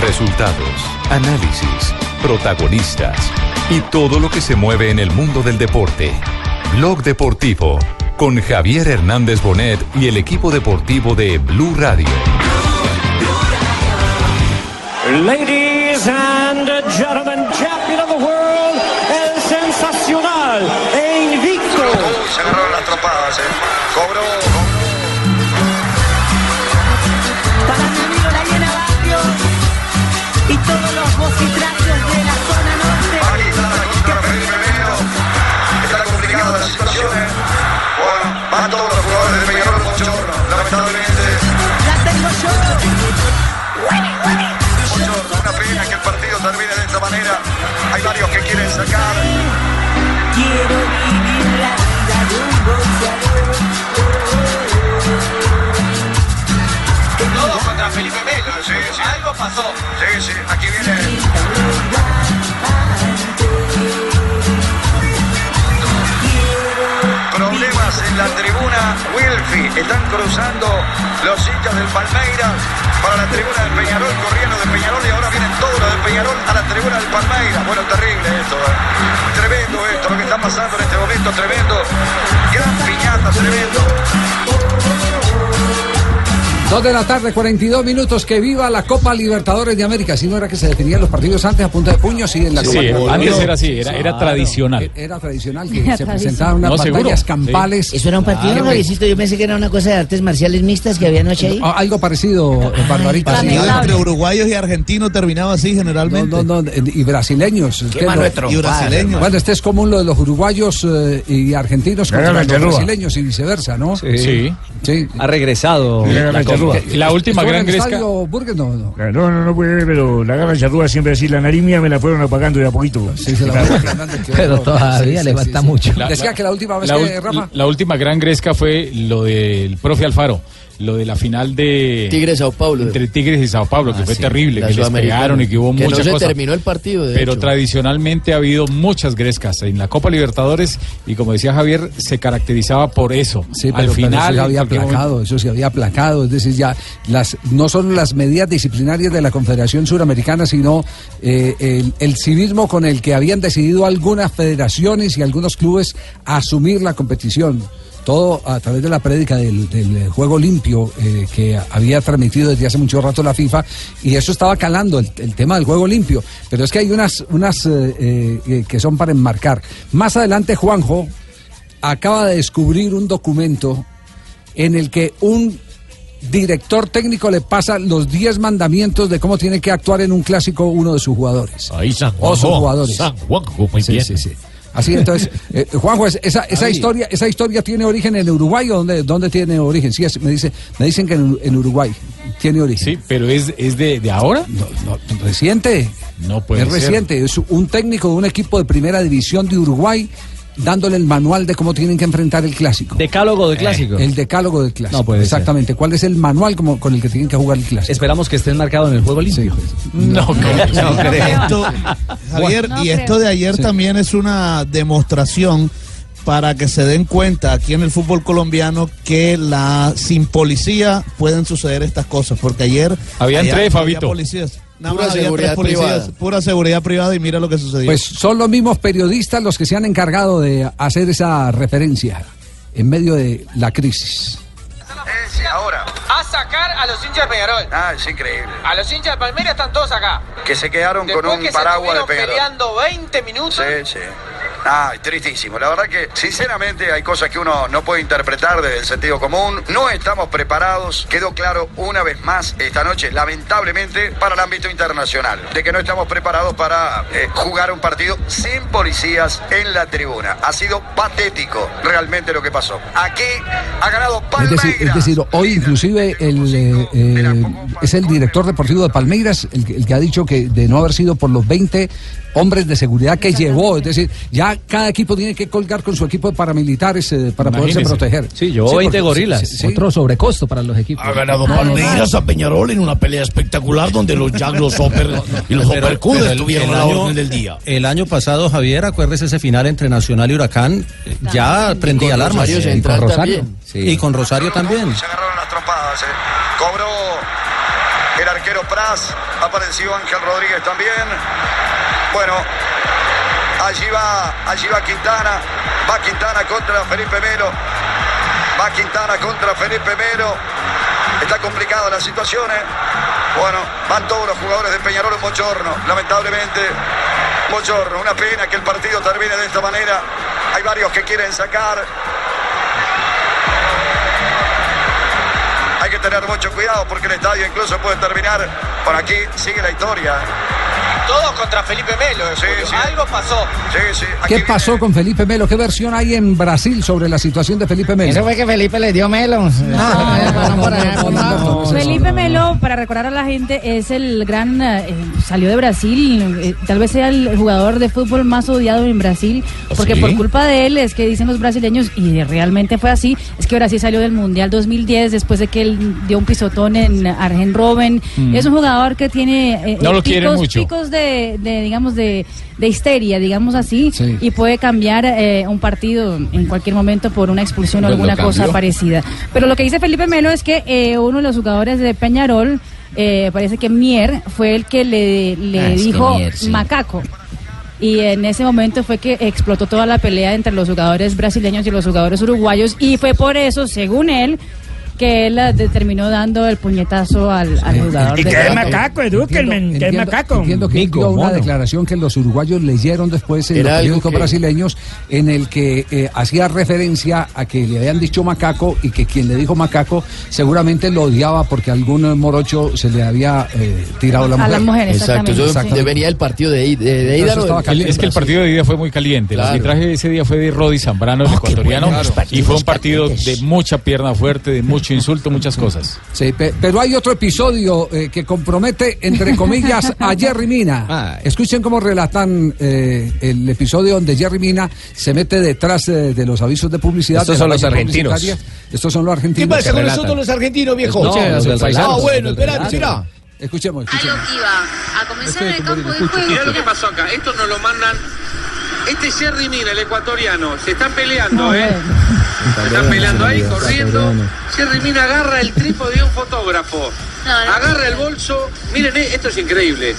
Resultados, análisis, protagonistas y todo lo que se mueve en el mundo del deporte. Blog Deportivo con Javier Hernández Bonet y el equipo deportivo de Blue Radio. Ladies and gentlemen, champion of the world, el sensacional e invicto. Se agarraron las tropadas, ¿eh? Cobró. Termine de esta manera. Hay varios que quieren sacar. Quiero Sí, sí. Algo pasó. Sí, sí, aquí viene. Problemas en la tribuna Wilfi. Están cruzando los hinchas del Palmeiras para la tribuna del Peñarol, corriendo de Peñarol y ahora vienen todos los del Peñarol a la tribuna del Palmeiras. Bueno, terrible esto. ¿eh? Tremendo esto, lo que está pasando en este momento, tremendo. Gran piñata, tremendo. Dos de la tarde, 42 minutos. Que viva la Copa Libertadores de América. Si no era que se definían los partidos antes a punta de puños y en la Sí, Copa antes era así, era, era tradicional. Era tradicional que Era se presentaban unas No, seguro, batallas sí. campales. Eso era un partido, Claro. Javiercito. Yo pensé que era una cosa de artes marciales mixtas que había anoche ahí. Ah, Algo parecido, eh, Barbarita. sí. Partido entre uruguayos y argentinos terminaba así generalmente. no, no, y brasileños. Trompada, y brasileños. Bueno, este es común lo de los uruguayos eh, y argentinos contra los brasileños y viceversa, ¿no? Sí. Sí. Ha regresado. la última ¿Estuvo en gran gresca. No, no. No, no, no puede ver, pero la garra charrúa siempre así, la nariz mía me la fueron apagando de a poquito. Sí, se la voy a Fernández, que Pero todavía le falta mucho. La- Decía que la última vez la, que, Rafa. la última gran gresca fue lo del profe Alfaro, lo de la final de Tigre Sao Paulo. entre Tigres y Sao Paulo, que Ah, fue sí, terrible, que les pegaron y que hubo Que muchas no se cosas. terminó el partido, de Pero hecho. tradicionalmente ha habido muchas grescas en la Copa Libertadores y como decía Javier, se caracterizaba por eso. Sí, Al pero final, eso se había aplacado, eso se había aplacado, es decir, ya las no solo las medidas disciplinarias de la Confederación Suramericana, sino eh, el, el civismo con el que habían decidido algunas federaciones y algunos clubes asumir la competición. Todo a través de la prédica del, del juego limpio eh, que había transmitido desde hace mucho rato la FIFA y eso estaba calando el, el tema del juego limpio. Pero es que hay unas, unas eh, eh, que son para enmarcar. Más adelante Juanjo acaba de descubrir un documento en el que un director técnico le pasa los 10 mandamientos de cómo tiene que actuar en un clásico uno de sus jugadores. Ahí San O sus jugadores. San Juanjo, muy Sí, bien. sí, sí. Así entonces, eh, Juanjo, es- esa, esa historia, esa historia tiene origen en Uruguay o dónde, dónde tiene origen? Sí, es- me dice, me dicen que en, en Uruguay tiene origen. Sí, pero es, es de, de ahora. No, no, reciente. No puede es ser. reciente. Es un técnico de un equipo de primera división de Uruguay dándole el manual de cómo tienen que enfrentar el clásico. Decálogo de clásico. El decálogo del clásico. No puede ser. Exactamente. ¿Cuál es el manual como, con el que tienen que jugar el clásico? Esperamos que esté enmarcado en el juego limpio. No, creo. No creo. Esto, Javier, No y esto de ayer Sí. también es una demostración para que se den cuenta aquí en el fútbol colombiano que la sin policía pueden suceder estas cosas, porque ayer Habían ayer tres, no había Fabito. policías. Nada Pura más había seguridad tres policías, privada. pura seguridad privada y mira lo que sucedió. Pues son los mismos periodistas los que se han encargado de hacer esa referencia en medio de la crisis. Sí, ahora. a sacar a los hinchas de Peñarol. Ah, es increíble. A los hinchas de Palmeiras están todos acá. Que se quedaron Después con un que paraguas se de Peñarol. peleando 20 minutos. Sí, sí. Ah, tristísimo. La verdad que, sinceramente, hay cosas que uno no puede interpretar desde el sentido común. No estamos preparados. Quedó claro una vez más esta noche, lamentablemente, para el ámbito internacional. De que no estamos preparados para eh, jugar un partido sin policías en la tribuna. Ha sido patético realmente lo que pasó. Aquí ha ganado Es Palmeiras. decir, es decir, hoy inclusive el, eh, eh, es el director deportivo de Palmeiras el, que- el que ha dicho que de no haber sido por los 20 hombres de seguridad que llevó, es decir, ya cada equipo tiene que colgar con su equipo de paramilitares eh, para poderse Imagínese. proteger. Sí, llevó 20 porque- gorilas. sí, sí. Otro sobrecosto para los equipos. Ha ganado Palmeiras a Peñarol en una pelea espectacular donde los Jack, los Hopper y los el- tuvieron la orden del día. El año pasado, Javier, acuérdese ese final entre Nacional y Huracán, eh, ya prendía alarmas. Sí, y con Rosario. también. Sí. Y con Rosario también. Se agarraron las trompadas. eh. Cobró el arquero Praz, apareció Ángel Rodríguez también. Bueno, allí va, allí va Quintana, va Quintana contra Felipe Melo, va Quintana contra Felipe Melo. Está complicada la situación, ¿eh? Bueno, van todos los jugadores de Peñarol en Bochorno, lamentablemente. Bochorno, una pena que el partido termine de esta manera. Hay varios que quieren sacar. Hay que tener mucho cuidado porque el estadio incluso puede terminar. Por aquí sigue la historia. Todos contra Felipe Melo. eh, Sí, sí. Algo pasó. Sí, sí. ¿Qué pasó con Felipe Melo? ¿Qué versión hay en Brasil sobre la situación de Felipe Melo? Eso fue que Felipe le dio melos. Felipe Melo, para recordar a la gente, es el gran, eh, salió de Brasil, eh, tal vez sea el jugador de fútbol más odiado en Brasil, porque ¿Sí? por culpa de él es que dicen los brasileños, y realmente fue así, es que Brasil salió del Mundial 2010 después de que él dio un pisotón en Argen Robben. Mm. Es un jugador que tiene eh, No lo picos, quieren mucho. picos de, de, digamos, de, de histeria, digamos así, y puede cambiar eh, un partido en cualquier momento por una expulsión o Pues alguna cosa parecida. Pero lo que dice Felipe Melo es que eh, uno de los jugadores de Peñarol, eh, parece que Mier, fue el que le, le Ah, dijo Mier, sí. macaco. Y en ese momento fue que explotó toda la pelea entre los jugadores brasileños y los jugadores uruguayos. Y fue por eso, según él, que él eh, terminó dando el puñetazo al, al jugador. Y que es macaco, edúquenme, que es macaco. Entiendo que Mico, dio una mono. declaración que los uruguayos leyeron después en Era los periódicos que- brasileños en el que eh, hacía referencia a que le habían dicho macaco y que quien le dijo macaco seguramente lo odiaba porque algún eh, morocho se le había eh, tirado la A mujer. la mujer, Exacto, eso venía el partido de, de, de ida, ¿no? es que el partido de ida fue muy caliente. Claro. El arbitraje ese día fue de Rodi Zambrano, el ecuatoriano, bueno, y fue un partido calientes. de mucha pierna fuerte, de mucho insulto, muchas cosas. Sí, pe- pero hay otro episodio eh, que compromete, entre comillas, a Jerry Mina. Escuchen cómo relatan eh, el episodio donde Jerry Mina se mete detrás eh, de los avisos de publicidad. Estos de son los argentinos. Estos son los ¿Qué argentinos. pasa con nosotros los argentinos, viejo? No, los del ah, paisano. bueno, espera, será. Escuchemos, A lo que iba, a comenzar en el campo de juego. Mirá lo que pasó acá. Esto nos lo mandan. Este es Jerry Mina, el ecuatoriano. Se están peleando, ¿eh? Se están peleando ahí, corriendo. Jerry Mina agarra el trípode de un fotógrafo. Agarra el bolso. Miren, eh, esto es increíble.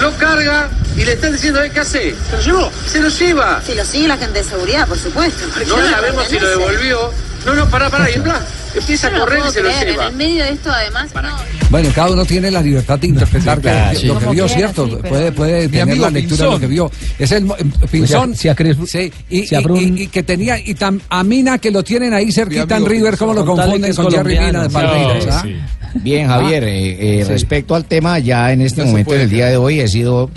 Lo carga y le están diciendo, ¿eh, ¿qué hace? ¿Se lo llevó? Se lo lleva. Si lo sigue la gente de seguridad, por supuesto. No sabemos si lo devolvió. No, no, pará, pará. Y en plan, empieza a No correr y se lo lleva. En el medio de esto, además, no. Bueno, cada uno tiene la libertad de interpretar claro, que- sí. lo que vio, quiera, ¿cierto? sí, puede puede tener la lectura de lo que vio. Es el eh, Pinzón. Si a- si a Cres- sí, y, si a y- Brun- y- y que tenía, y tam- a Mina que lo tienen ahí cerquita en River, ¿cómo lo confunden con Jerry Mina de. Palmeiras? No, ah? sí. Bien, Javier, Ah, eh, eh, sí. respecto al tema, ya en este momento, en el día de hoy, he sido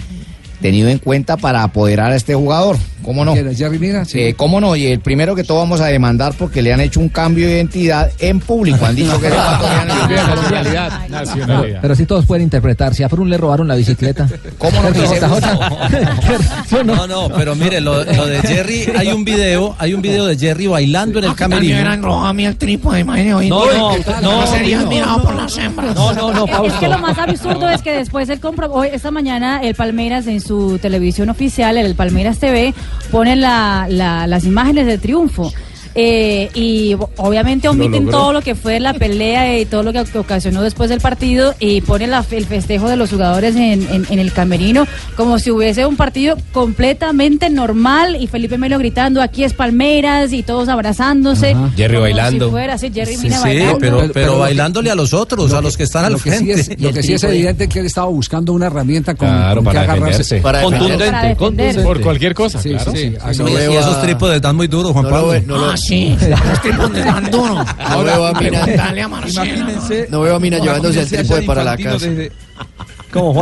tenido en cuenta para apoderar a este jugador. ¿Cómo no? ¿Quién es Jerry Mina? Sí. Eh, ¿Cómo no? Y el primero que todo vamos a demandar porque le han hecho un cambio de identidad en público. Han dicho que es ecuatoriano. Nacionalidad. Nacionalidad. Pero sí todos pueden interpretar. Si a Frun le robaron la bicicleta. ¿Cómo no? No, no, pero mire, lo, lo de Jerry, hay un video, hay un video de Jerry bailando en el camerino. a mí el trípode, imagínate hoy. No, no, no, sería no. mirado por las hembras. No, no, no, Es que lo más absurdo es que después él comprobó, hoy, esta mañana el Palmeiras en su televisión oficial, el Palmeiras TV, pone la- la- las imágenes del triunfo. Eh, y obviamente omiten logró. todo lo que fue la pelea y todo lo que ocasionó después del partido y ponen la- el festejo de los jugadores en, en- en el camerino como si hubiese un partido completamente normal y Felipe Melo gritando aquí es Palmeiras y todos abrazándose Jerry como bailando. si fuera así, Jerry Sí, Mina sí, bailando. pero, pero, bailándole a los otros, a los que están al lo que sí frente. es, lo que sí es evidente es que él estaba buscando una herramienta con, Claro, con que para agarrarse. defenderse. Para Contundente. Para contundente. Por cualquier cosa, Sí, claro. sí, sí. Sí, Así y es. esos trípodes dan muy duros, Juan No lo Pablo. ve- no lo- Ah, sí. Los trípodes dan duro. No veo a Mina. Dale a Imagínense. No veo a Mina llevándose el trípode para la casa. desde-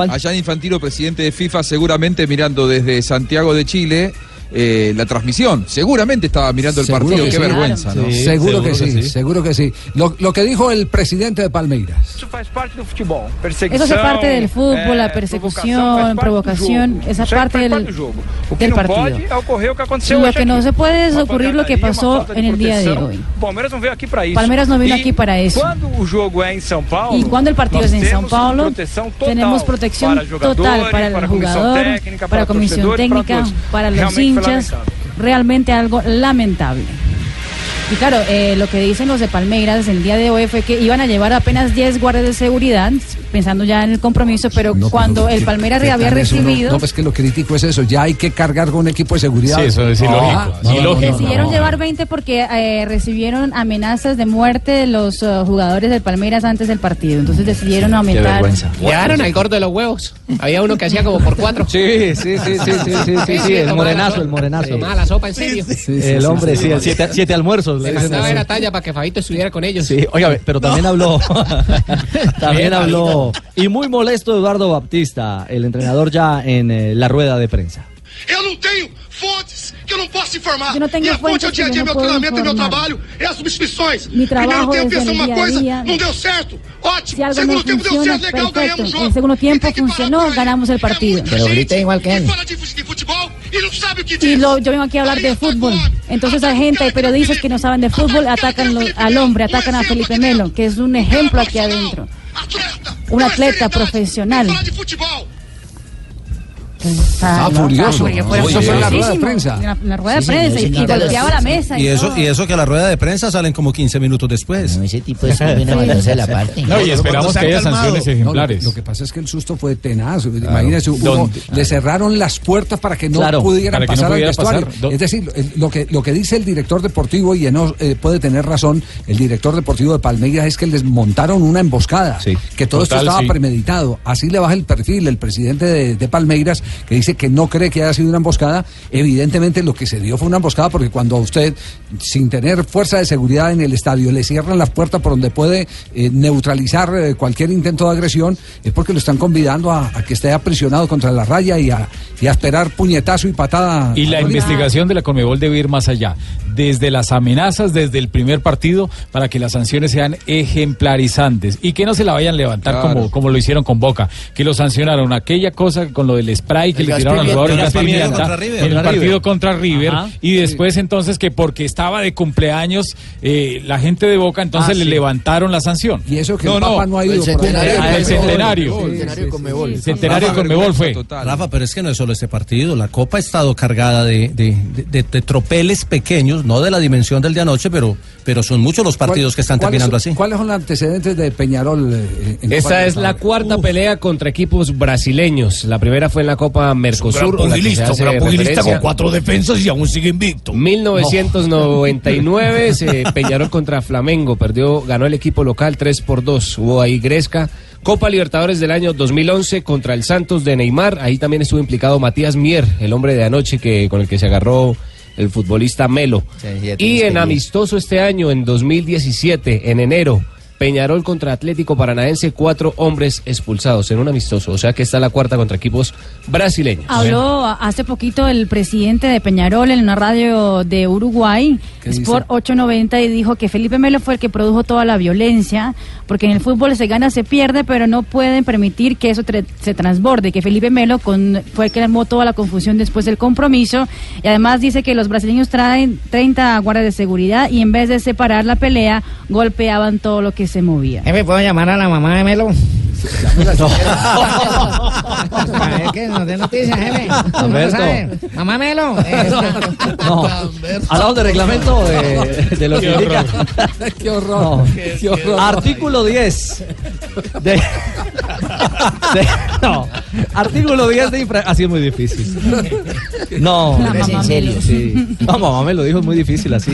Allá Infantino, presidente de FIFA, seguramente mirando desde Santiago de Chile eh, la transmisión. Seguramente estaba mirando el Seguro partido. que Qué sí. vergüenza, ¿no? seguro, que, sí, seguro que sí. Lo, lo que dijo el presidente de Palmeiras. Eso hace parte del fútbol, la persecución, provocación, esa parte del, del partido. Lo que no se puede es ocurrir lo que pasó en el día de hoy. Palmeiras no vino aquí para eso. Em São Y cuando el partido es en São temos Paulo, proteção total tenemos protección total para el jugador, para la comisión técnica, para los foi hinchas. Realmente algo lamentable. Y claro, eh, lo que dicen los de Palmeiras el día de hoy fue que iban a llevar apenas 10 guardias de seguridad, pensando ya en el compromiso, pero cuando el Palmeiras ¿Qué había recibido... No, pues que lo crítico es eso. Ya hay que cargar con un equipo de seguridad. Sí, eso es ilógico, Ah. Decidieron llevar 20 porque eh, recibieron amenazas de muerte de los eh, jugadores del Palmeiras antes del partido. Entonces decidieron aumentar. Llevaron al gordo de los huevos. Había uno que hacía como por cuatro. Sí, sí, sí, sí, sí, sí, sí, sí, el morenazo, el morenazo. Tomaba la sopa en serio. el hombre, sí, el siete, siete almuerzos. Le Le dicen talla para que Fabito estuviera con ellos. Sí, oiga, pero también habló, también habló, y muy molesto Eduardo Baptista, el entrenador ya en eh, la rueda de prensa. Eu não tenho fontes que eu não posso informar. Eu não tenho Minha fonte é o fontes dia a que dia, eu não meu posso treinamento meu informar. trabalho é as substituições. Mi trabajo Primeiro tempo uma coisa, día. não deu certo. Ótimo. Si algo no Segundo tempo deu funciona, certo, legal, perfecto. ganhamos o En jogo. el segundo tiempo funcionó, ganamos el partido. Pero grita igual que él. Fala de, de futebol Y lo, yo vengo aquí a hablar de fútbol. Entonces hay gente, hay periodistas que no saben de fútbol, atacan lo- al hombre, atacan a Felipe Melo, que es un ejemplo aquí adentro. Un atleta profesional. Está Ah, furioso. porque fue Eso fue la rueda de prensa. En la, rueda de Sí, prensa señor, y, golpeaba la mesa. Y eso, y eso que a la rueda de prensa salen como 15 minutos después. ese tipo es una de la parte. No, y esperamos que haya sanciones No, ejemplares. lo, lo que pasa es que el susto fue tenaz. Imagínese, hubo- ¿Dónde? le cerraron las puertas para que no Claro, pudieran no pasar al vestuario. pasar. Es decir, lo que, lo que dice el director deportivo, y Eno eh, puede tener razón, el director deportivo de Palmeiras, es que les montaron una emboscada. Que todo Total, esto estaba sí. premeditado. Así le baja el perfil el presidente de, de Palmeiras, que dice que no cree que haya sido una emboscada. Evidentemente lo que se dio fue una emboscada porque cuando a usted, sin tener fuerza de seguridad en el estadio, le cierran las puertas por donde puede eh, neutralizar eh, cualquier intento de agresión, es porque lo están convidando a, a que esté aprisionado contra la raya y a, y a esperar puñetazo y patada. Y la investigación de la Conmebol debe ir más allá, desde las amenazas, desde el primer partido, para que las sanciones sean ejemplarizantes y que no se la vayan a levantar Claro. como, como lo hicieron con Boca, que lo sancionaron aquella cosa con lo del spray que El le tiraron al jugador pimienta pimienta River. en el partido River. contra River Ajá. y después entonces que porque estaba de cumpleaños eh, la gente de Boca entonces Ah, le sí. levantaron la sanción. Y eso que el Papa no ha ido el centenario, Ah, el centenario. El centenario Conmebol. Fue. Rafa, pero es que no es solo este partido. La Copa ha estado cargada de, de- de- tropeles pequeños, no de la dimensión del de anoche, pero, pero son muchos los partidos que están ¿Cuáles- terminando así. ¿Cuáles son los antecedentes de Peñarol? eh, Esta es la cuarta pelea contra equipos brasileños. La primera fue en la Copa Mercosur. gran a la que se pugilista, hace un gran pugilista referencia. con cuatro defensas y aún sigue invicto. 1999 se Peñarol contra Flamengo, perdió, ganó el equipo local 3 por 2. Hubo ahí Gresca. Copa Libertadores del año 2011 contra el Santos de Neymar. Ahí también estuvo implicado Matías Mier, el hombre de anoche que con el que se agarró el futbolista Melo. Y en amistoso este año, en 2017, en enero, Peñarol contra Atlético Paranaense, cuatro hombres expulsados en un amistoso. O sea que está la cuarta contra equipos brasileños. Habló hace poquito el presidente de Peñarol en una radio de Uruguay. Sport 890, y dijo que Felipe Melo fue el que produjo toda la violencia, porque en el fútbol se gana, se pierde, pero no pueden permitir que eso tre- se transborde, que Felipe Melo con, fue el que armó toda la confusión después del compromiso, y además dice que los brasileños traen 30 guardias de seguridad y en vez de separar la pelea, golpeaban todo lo que se movía. Jefe, ¿puedo llamar a la mamá de Melo? A ver que nos dé noticias, jefe. No Alberto. Mamá Melo. eh, No, hablamos de reglamento de, de lo que Qué indica. horror. Qué horror. No. Qué horror. Artículo 10. De, de- no. Artículo 10 de infra... Así es muy difícil. No. En serio. Sí. No, mamá me lo dijo, es muy difícil así.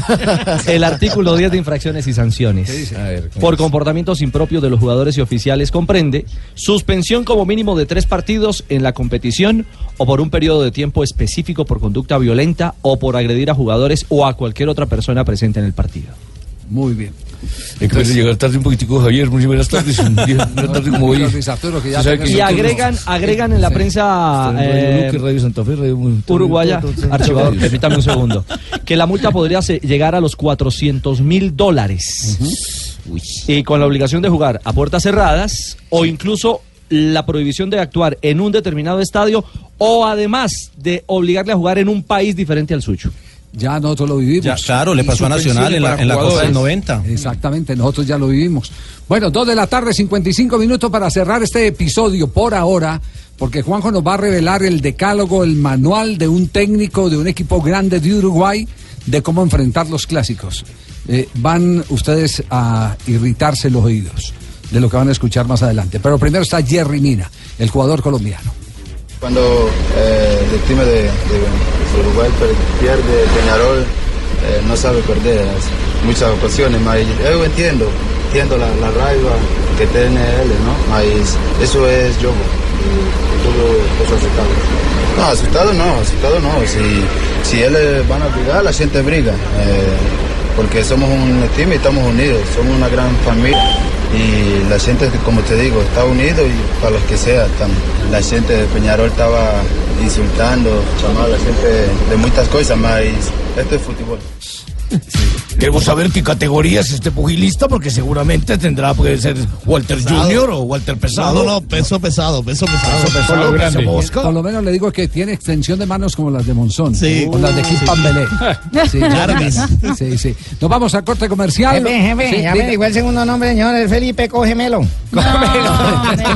El artículo 10 de infracciones y sanciones. Por comportamientos impropios de los jugadores y oficiales comprende suspensión como mínimo de tres partidos en la competición o por un periodo de tiempo específico por conducta violenta o por agredir a jugadores o a cualquier otra persona presente en el partido. Muy bien. Es que llegar tarde un poquitico, Javier. Muy buenas tardes. Un día, una tarde como hoy. Y agregan, agregan en la prensa eh, Luque, Radio Santa Fe, Radio uruguaya, archivador, permítame un segundo, que la multa podría llegar a los 400 mil dólares y con la obligación de jugar a puertas cerradas o incluso la prohibición de actuar en un determinado estadio o además de obligarle a jugar en un país diferente al suyo. Ya nosotros lo vivimos. Ya, claro, le pasó a Nacional en la- en la Copa del jugadores. 90. Exactamente, nosotros ya lo vivimos. Bueno, dos de la tarde, 55 minutos para cerrar este episodio por ahora. Porque Juanjo nos va a revelar el decálogo, el manual de un técnico de un equipo grande de Uruguay de cómo enfrentar los clásicos. Eh, van ustedes a irritarse los oídos de lo que van a escuchar más adelante. Pero primero está Jerry Mina, el jugador colombiano. Cuando eh, el equipo de, de- Uruguay pierde Peñarol, eh, no sabe perder muchas ocasiones, mas yo entiendo, entiendo la, raiva que tiene él, ¿no? Mas eso es juego es aceptable. No, asustado no, asustado no. Si, si eh, van a brigar, la gente briga. eh, porque somos un equipo y estamos unidos, somos una gran familia. Y la gente, como te digo, está unido y para los que sea. tam- La gente de Peñarol estaba insultando, llamando a la gente de muchas cosas, mas esto es fútbol. Queremos saber qué categoría es este pugilista, porque seguramente tendrá que ser Walter Junior o Walter Pesado. No, no, peso pesado, peso pesado. Peso pesado, peso mosca. Por lo menos le digo que tiene extensión de manos como las de Monzón. Sí. O las de Kim Sí. Pambelé. Sí, sí, sí. Nos vamos a corte comercial. Jefe, jefe, Sí, ya diga. me dijo el segundo nombre, señor, es Felipe Cógemelo.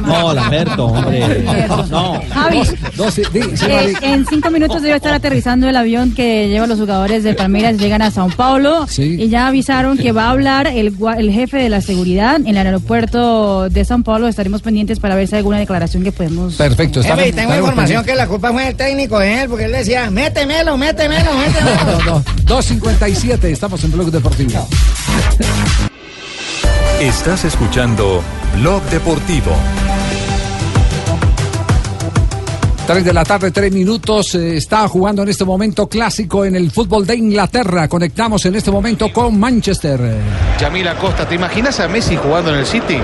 No, Lamberto, hombre. No. Javi, Dos, sí, di- sí, eh, en cinco minutos debe estar aterrizando el avión que lleva a los jugadores de Palmeiras, llegan a Sao Paulo Sí. Y ya avisaron que va a hablar el, jefe de la seguridad en el aeropuerto de Sao Paulo. Estaremos pendientes para ver si hay alguna declaración que podemos... Perfecto. Estamos- y tengo información que la culpa fue del técnico de él, porque él decía, métemelo, métemelo, métemelo. No, no, 2.57, estamos en Blog Deportivo. Estás escuchando Blog Deportivo. 3 de la tarde, 3 minutos. eh, está jugando en este momento clásico en el fútbol de Inglaterra. Conectamos en este momento con Manchester. Yamil Acosta, ¿te imaginas a Messi jugando en el City?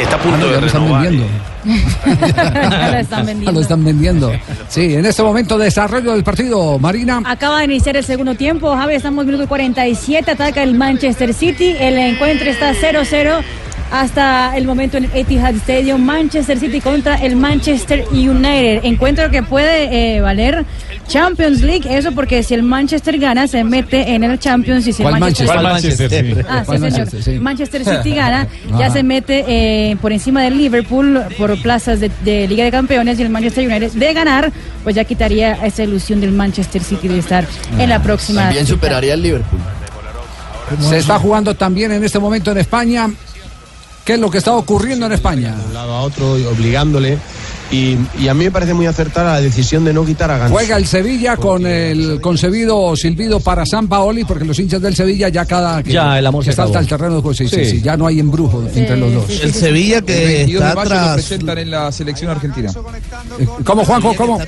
Está a Ah, punto no, de ya lo están renovar. vendiendo. lo están Ah, vendiendo. Lo están vendiendo. Sí, en este momento desarrollo del partido, Marina. Acaba de iniciar el segundo tiempo. Javi, estamos minuto 47. Ataca el Manchester City. El encuentro está 0-0 hasta el momento en el Etihad Stadium. Manchester City contra el Manchester United. Encuentro que puede eh, valer Champions League. Eso porque si el Manchester gana, se mete en el Champions. Y si el ¿Cuál Manchester, Manchester? ¿Cuál Manchester? Ah, sí, ¿Cuál señor. Manchester? Sí. Manchester City gana, ya Ajá. se mete eh, por encima del Liverpool por plazas de, de Liga de Campeones y el Manchester United de ganar, pues ya quitaría esa ilusión del Manchester City de estar en la próxima. También superaría al Liverpool. Se está jugando también en este momento en España. ¿Qué es lo que está ocurriendo en España? un lado a otro y obligándole. Y, y a mí me parece muy acertada la decisión de no quitar a Ganso. Juega el Sevilla con el concebido silbido para San Paoli, porque los hinchas del Sevilla ya cada que, Ya, el amor que se salta al terreno de juego, sí, sí, Sí. sí, ya no hay embrujo entre los dos. El Sevilla El que 22 de está mayo lo tras. presentan en la selección argentina. ¿Cómo, Juanjo? ¿Cómo?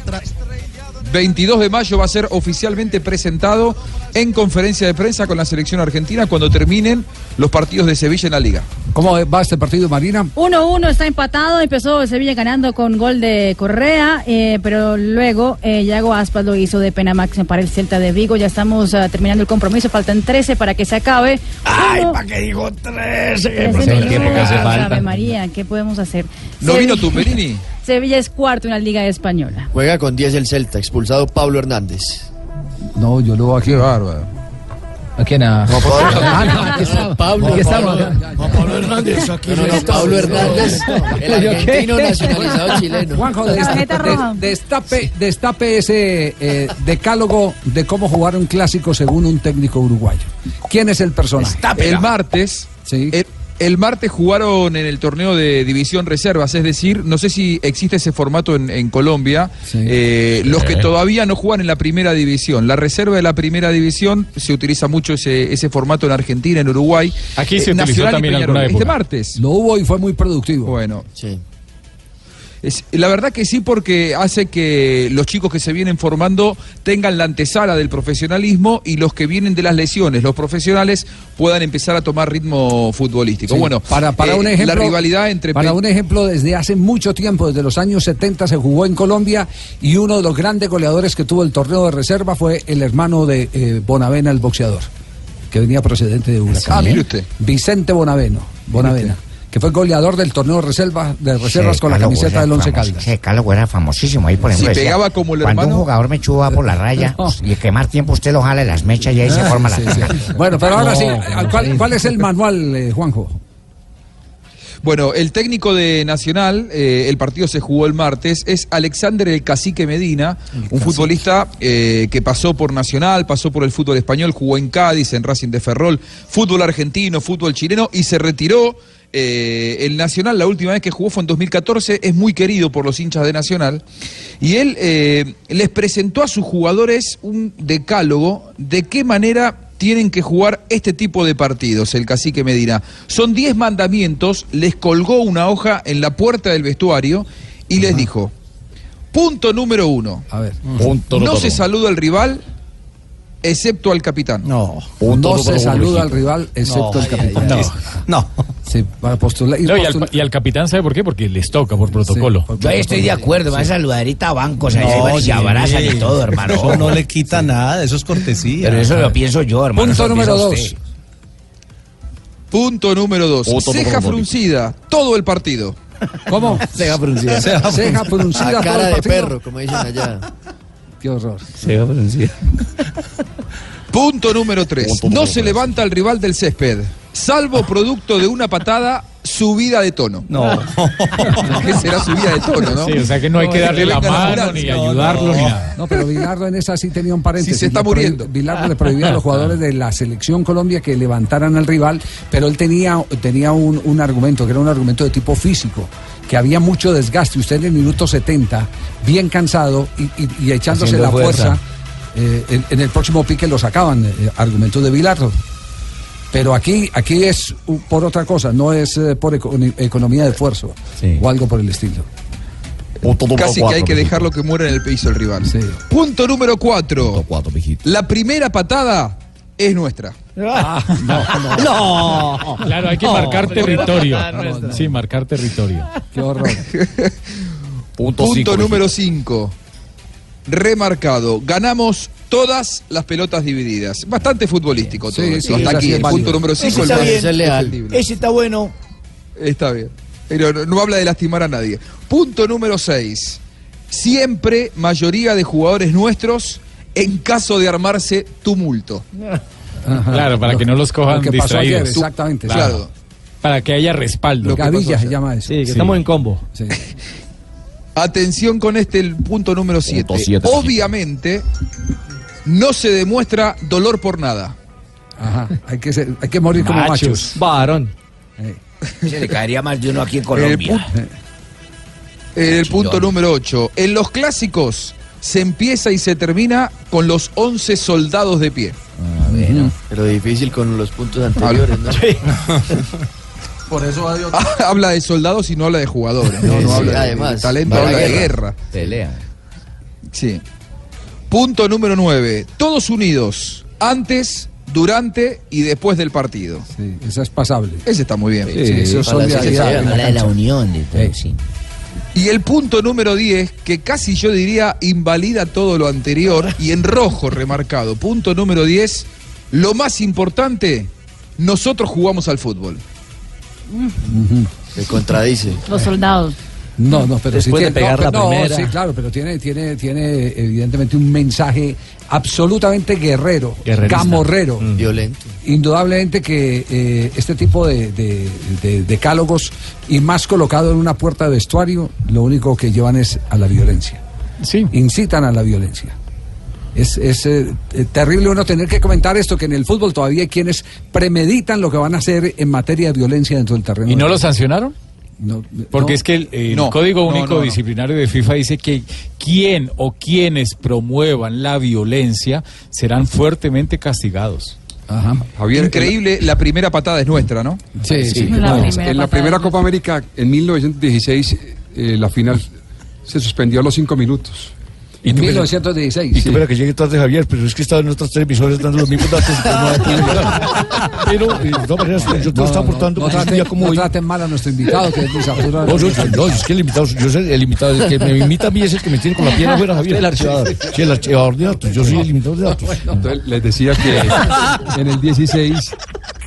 22 de mayo va a ser oficialmente presentado en conferencia de prensa con la selección argentina cuando terminen los partidos de Sevilla en la liga. ¿Cómo va este partido, Marina? 1-1 está empatado, empezó Sevilla ganando con gol de Correa, eh, pero luego eh, Yago Aspas lo hizo de pena máxima para el Celta de Vigo. Ya estamos ah, terminando el compromiso, faltan 13 para que se acabe. Ay, ¿para qué digo 13? Trece el tiempo que hace falta. María, ¿qué podemos hacer? ¿No Sevi- vino Tumberini? Sevilla es cuarto en la Liga Española. Juega con 10 el Celta, expulsado Pablo Hernández. No, yo lo aquí. Qué bárbaro. ¿A quién? A... Pablo, Aquí estamos. Pablo, Pablo Hernández, aquí No, no, no, Pablo Hernández, el argentino nacionalizado chileno. Juanjo, destape, destape ese eh, decálogo de cómo jugar un clásico según un técnico uruguayo. ¿Quién es el personaje? El martes, Sí. el, el martes jugaron en el torneo de división reservas, es decir, no sé si existe ese formato en, en Colombia, Sí. eh, los que todavía no juegan en la primera división. La reserva de la primera división se utiliza mucho ese, ese formato en Argentina, en Uruguay. Aquí se utilizó Nacional y también alguna Este martes. Lo hubo y fue muy productivo. Bueno, Sí. Es- la verdad que sí, porque hace que los chicos que se vienen formando tengan la antesala del profesionalismo y los que vienen de las lesiones, los profesionales, puedan empezar a tomar ritmo futbolístico. Sí, Bueno, para, para eh, un ejemplo, la rivalidad entre para un ejemplo, desde hace mucho tiempo, desde los años 70 se jugó en Colombia y uno de los grandes goleadores que tuvo el torneo de reserva fue el hermano de eh, Bonavena, el boxeador, que venía procedente de Huracán. Ah, mire usted. Vicente Bonaveno, Bonavena, que fue goleador del torneo de, reserva, de reservas con la camiseta del Once Caldas. Sí, Carlos era famosísimo ahí, por Si ejemplo. decía, pegaba como el Cuando hermano- un jugador me chuba por la raya y que más tiempo usted lo jala de las mechas y ahí se forma la. Bueno, pero ahora No, sí, no, ¿cuál, cuál es el manual, eh, Juanjo? Bueno, el técnico de Nacional, eh, el partido se jugó el martes, es Alexander el Cacique Medina, un futbolista eh, que pasó por Nacional, pasó por el fútbol español, jugó en Cádiz, en Racing de Ferrol, fútbol argentino, fútbol chileno y se retiró. Eh, el Nacional, la última vez que jugó fue en 2014, es muy querido por los hinchas de Nacional. Y él eh, les presentó a sus jugadores un decálogo de qué manera tienen que jugar este tipo de partidos, el cacique Medina. Son 10 mandamientos, les colgó una hoja en la puerta del vestuario y les dijo, punto número uno, A ver. no se saluda al rival excepto al capitán. No, no se saluda al rival excepto el capitán. No. Sí, para postular. ir No, y, al, y al capitán, ¿sabe por qué? Porque les toca por protocolo. Yo ahí estoy de acuerdo, va a saludarita a bancos, ahí se van y se abrazan y todo, hermano. Eso no le quita nada, eso es cortesía. Pero eso lo pienso yo, hermano. Punto número dos. usted. Punto número dos, Punto ceja fruncida, todo el partido. ¿Cómo? Ceja fruncida. Ceja fruncida. A todo cara el de perro, como dicen allá. Qué horror. Punto número tres, Punto no número se levanta el rival del césped, salvo producto de una patada subida de tono. No. ¿Qué será subida de tono, no? Sí, o sea que no hay que darle la mano, ni ayudarlo, ni nada. No, pero Bilardo en esa sí tenía un paréntesis. Sí, se está muriendo. Bilardo le prohibía a los jugadores de la selección Colombia que levantaran al rival, pero él tenía, tenía un, un argumento, que era un argumento de tipo físico, que había mucho desgaste. Usted en el minuto 70, bien cansado y, y- y echándose Haciendo la fuerza, fuerza. eh, en, en el próximo pique lo sacaban, eh, argumentos de Bilardo. Pero aquí, aquí es uh, por otra cosa, no es eh, por eco- economía de esfuerzo Sí. o algo por el estilo. Casi que hay que dejarlo que muera en el piso el rival. Punto número cuatro. La primera patada es nuestra. No. Claro, hay que marcar territorio. Sí, marcar territorio. Qué horror. Punto, cinco, número 5. Remarcado. Ganamos todas las pelotas divididas. Bastante futbolístico todo Sí, Hasta aquí, el válido. punto número Ese 5. está bien. Ese es leal. Entendible. Ese está bueno. Está bien. Pero no, no habla de lastimar a nadie. Punto número 6. Siempre mayoría de jugadores nuestros en caso de armarse tumulto. Claro, para que no los cojan Lo que pasó ayer, distraídos. exactamente. Claro. Para que haya respaldo. Lo Gavilla se llama eso. Sí, que Sí. estamos en combo. Sí. Atención con este, el punto número 7. siete. Obviamente, no se demuestra dolor por nada. Ajá, hay que, ser- hay que morir como machos. Varón. Se le caería más de uno aquí en El, Colombia. pu- el punto número 8. En los clásicos se empieza y se termina con los 11 soldados de pie. Ah, bueno. Pero difícil con los puntos anteriores, ¿no? Por eso hay habla de soldados y no habla de jugadores. No, Sí, no sí, habla de- además, de talento, habla de guerra. Pelea. Sí. Punto número 9. Todos unidos. Antes, durante y después del partido. Sí, esa es pasable. Ese está muy bien. Sí, eso es para la la de la unión de todo, sí. Y el punto número 10, que casi yo diría invalida todo lo anterior y en rojo remarcado. Punto número 10, lo más importante, nosotros jugamos al fútbol. Se contradice. Los soldados. No, no, pero Después sí de tiene, pegar no, la no, primera. sí, claro, pero tiene, tiene, tiene evidentemente un mensaje absolutamente guerrero, camorrero. Violento. Indudablemente que eh, este tipo de, de- de decálogos y más colocado en una puerta de vestuario, lo único que llevan es a la violencia. Sí. Incitan a la violencia. Es, es, eh, terrible uno tener que comentar esto, que en el fútbol todavía hay quienes premeditan lo que van a hacer en materia de violencia dentro del terreno. ¿Y no lo sancionaron? No, Porque no. es que el, el No, Código Único no, no. Disciplinario de FIFA dice que quien o quienes promuevan la violencia serán fuertemente castigados. Ajá. Javier, Increíble, la primera patada es nuestra, ¿no? Sí, sí. La no, primera en la primera Copa América, en 1916, eh, la final se suspendió a los cinco minutos. En 1916. Y tú espera que llegue tarde Javier, pero es que estaba en otras televisoras dando los mismos datos. y pues no. Pero de todas maneras, yo te lo estaba aportando no, porque es un traten, como no hoy. traten mal a nuestro invitado, que es. No, yo- no, es que el invitado, yo soy el invitado, el que me imita a mí es el que me tiene con la pierna afuera, Javier. El archivador. Sí, el archivador de datos, yo soy el imitador de datos. Entonces les decía que en el 16,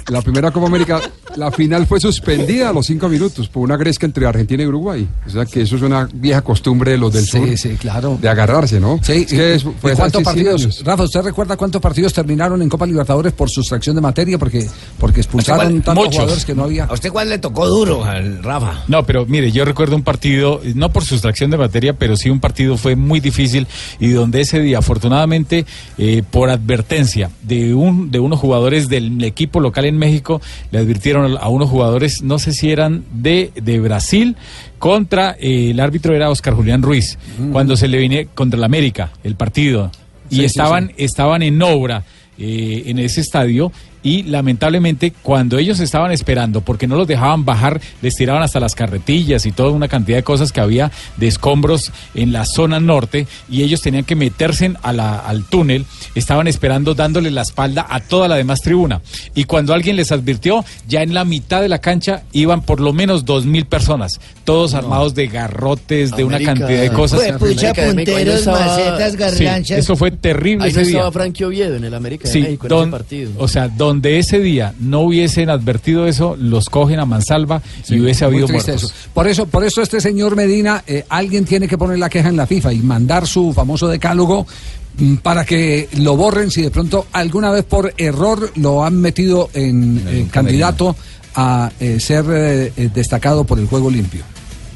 la primera Copa América La final fue suspendida a los cinco minutos por una gresca entre Argentina y Uruguay. O sea que eso es una vieja costumbre de los del Sí, sur. sí, claro. De agarrarse, ¿no? Sí, Es que es- ¿y fue hace cuántos 100 partidos? años. Rafa, ¿usted recuerda cuántos partidos terminaron en Copa Libertadores por sustracción de materia? Porque, porque expulsaron ¿Cuál? tantos Muchos. jugadores que no había. ¿A usted cuál le tocó duro, al Rafa? No, pero mire, yo recuerdo un partido, no por sustracción de materia, pero sí un partido fue muy difícil y donde ese día, afortunadamente, eh, por advertencia de un de unos jugadores del equipo local en México, le advirtieron a unos jugadores, no sé si eran de, de Brasil, contra eh, el árbitro era Oscar Julián Ruiz, cuando se le viene contra el América, el partido, y sí, estaban, sí. estaban en obra eh, en ese estadio y lamentablemente cuando ellos estaban esperando, porque no los dejaban bajar, les tiraban hasta las carretillas y toda una cantidad de cosas que había de escombros en la zona norte y ellos tenían que meterse a la- al túnel, estaban esperando dándole la espalda a toda la demás tribuna. Y cuando alguien les advirtió, ya en la mitad de la cancha iban por lo menos dos mil personas, todos armados de garrotes, de una cantidad de cosas. Fue pucha, América punteros, estaba- macetas, Sí, garlanchas. eso fue terrible Ahí no ese día. estaba Frankie Oviedo en el América de Sí, México en don- ese partido. o sea, donde ese día no hubiesen advertido eso, los cogen a mansalva y hubiese habido muertos. eso. Por eso, por eso este señor Medina, eh, alguien tiene que poner la queja en la FIFA y mandar su famoso decálogo mm, para que lo borren si de pronto alguna vez por error lo han metido en eh, candidato a eh, ser destacado por el juego limpio.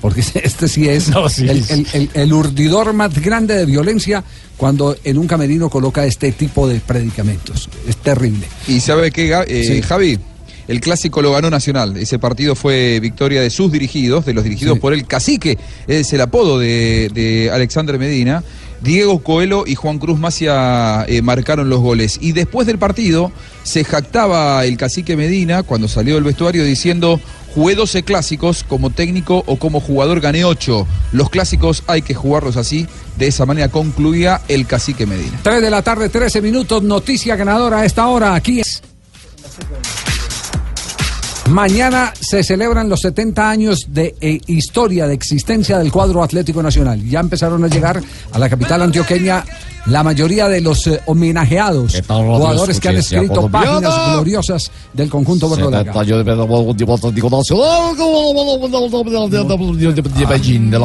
Porque este sí es No, sí. El, el- el- el urdidor más grande de violencia cuando en un camerino coloca este tipo de predicamentos. Es terrible. Y sabe qué, Ga- eh, Sí. Javi, el clásico lo ganó Nacional. Ese partido fue victoria de sus dirigidos, de los dirigidos Sí. por el cacique, es el apodo de, de Alexander Medina. Diego Coelho y Juan Cruz Macia eh, marcaron los goles. Y después del partido se jactaba el cacique Medina cuando salió del vestuario diciendo jugué 12 clásicos como técnico o como jugador gané 8. Los clásicos hay que jugarlos así. De esa manera concluía el cacique Medina. 3 de la tarde, 13 minutos, noticia ganadora a esta hora. Aquí es. Mañana se celebran los 70 años de eh, historia, de existencia del cuadro Atlético Nacional. Ya empezaron a llegar a la capital antioqueña la mayoría de los eh, homenajeados, jugadores que han escrito páginas gloriosas del conjunto verdolaga.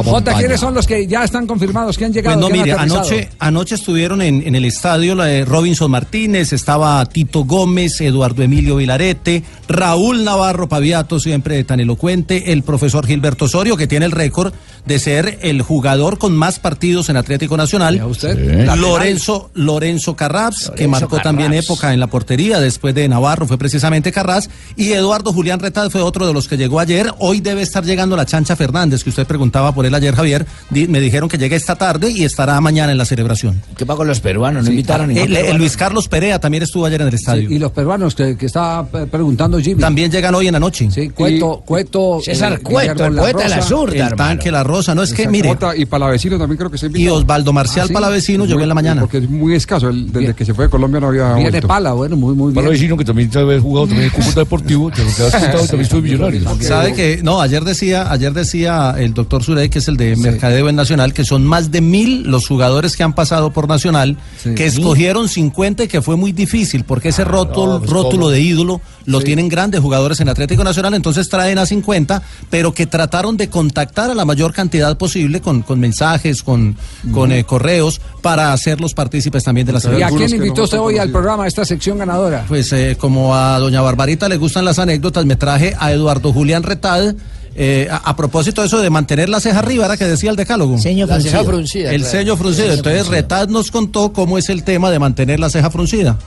Jota, ¿quiénes son los que ya están confirmados, que han llegado? Pues no, que han mire, anoche, anoche estuvieron en, en el estadio la de Robinson Martínez, estaba Tito Gómez, Eduardo Emilio Vilarete, Raúl Navarro Paviato, siempre tan elocuente, el profesor Gilberto Osorio, que tiene el récord de ser el jugador con más partidos en Atlético Nacional. usted? Sí. Lorenzo, Lorenzo Carraps, que marcó también época en la portería después de Navarro, fue precisamente Carras. Y Eduardo Julián Retad fue otro de los que llegó ayer. Hoy debe estar llegando la Chancha Fernández, que usted preguntaba por él ayer, Javier. Di- me dijeron que llega esta tarde y estará mañana en la celebración. ¿Qué pasa con los peruanos? No Sí. invitaron a El- ningún el peruano. Luis Carlos Perea también estuvo ayer en el estadio. Sí, y los peruanos que, que estaba eh, preguntando Jimmy. También llegan hoy en la noche. Sí, Cueto, Cueto. César eh, Cueto, el Guillermo poeta de la zurda, El tanque, la rosa. No es que, mire, y Palavecino también creo que se y Osvaldo Marcial Ah, ¿sí? Palavecino llegó en la mañana. Porque es muy escaso. el- desde Bien. que se fue de Colombia no había Viene vuelto. pala, bueno, muy, muy bien. vecino que también ha jugado también en Cúcuta Deportivo, que lo que has contado también fue millonario. Sabe que, no, ayer decía, ayer decía el doctor Surey, que es el de Mercadeo en Nacional, que son más de mil los jugadores que han pasado por Nacional, Sí. que escogieron 50 y que fue muy difícil, porque ese rótulo, pues, rótulo de ídolo lo tienen grandes jugadores en Atlético Nacional, entonces traen a 50, pero que trataron de contactar a la mayor cantidad posible con, con mensajes, con, con eh, correos, para hacerlos partícipes también de la ¿Y selección. a algunos quién invitó no usted son hoy al programa, a esta sección ganadora? Pues eh, como a doña Barbarita le gustan las anécdotas, me traje a Eduardo Julián Retad. eh, a, a propósito de eso de mantener la ceja arriba, era que decía el decálogo. Ceño La ceja fruncido. fruncida. el claro. sello fruncido. Entonces Retad nos contó cómo es el tema de mantener la ceja fruncida.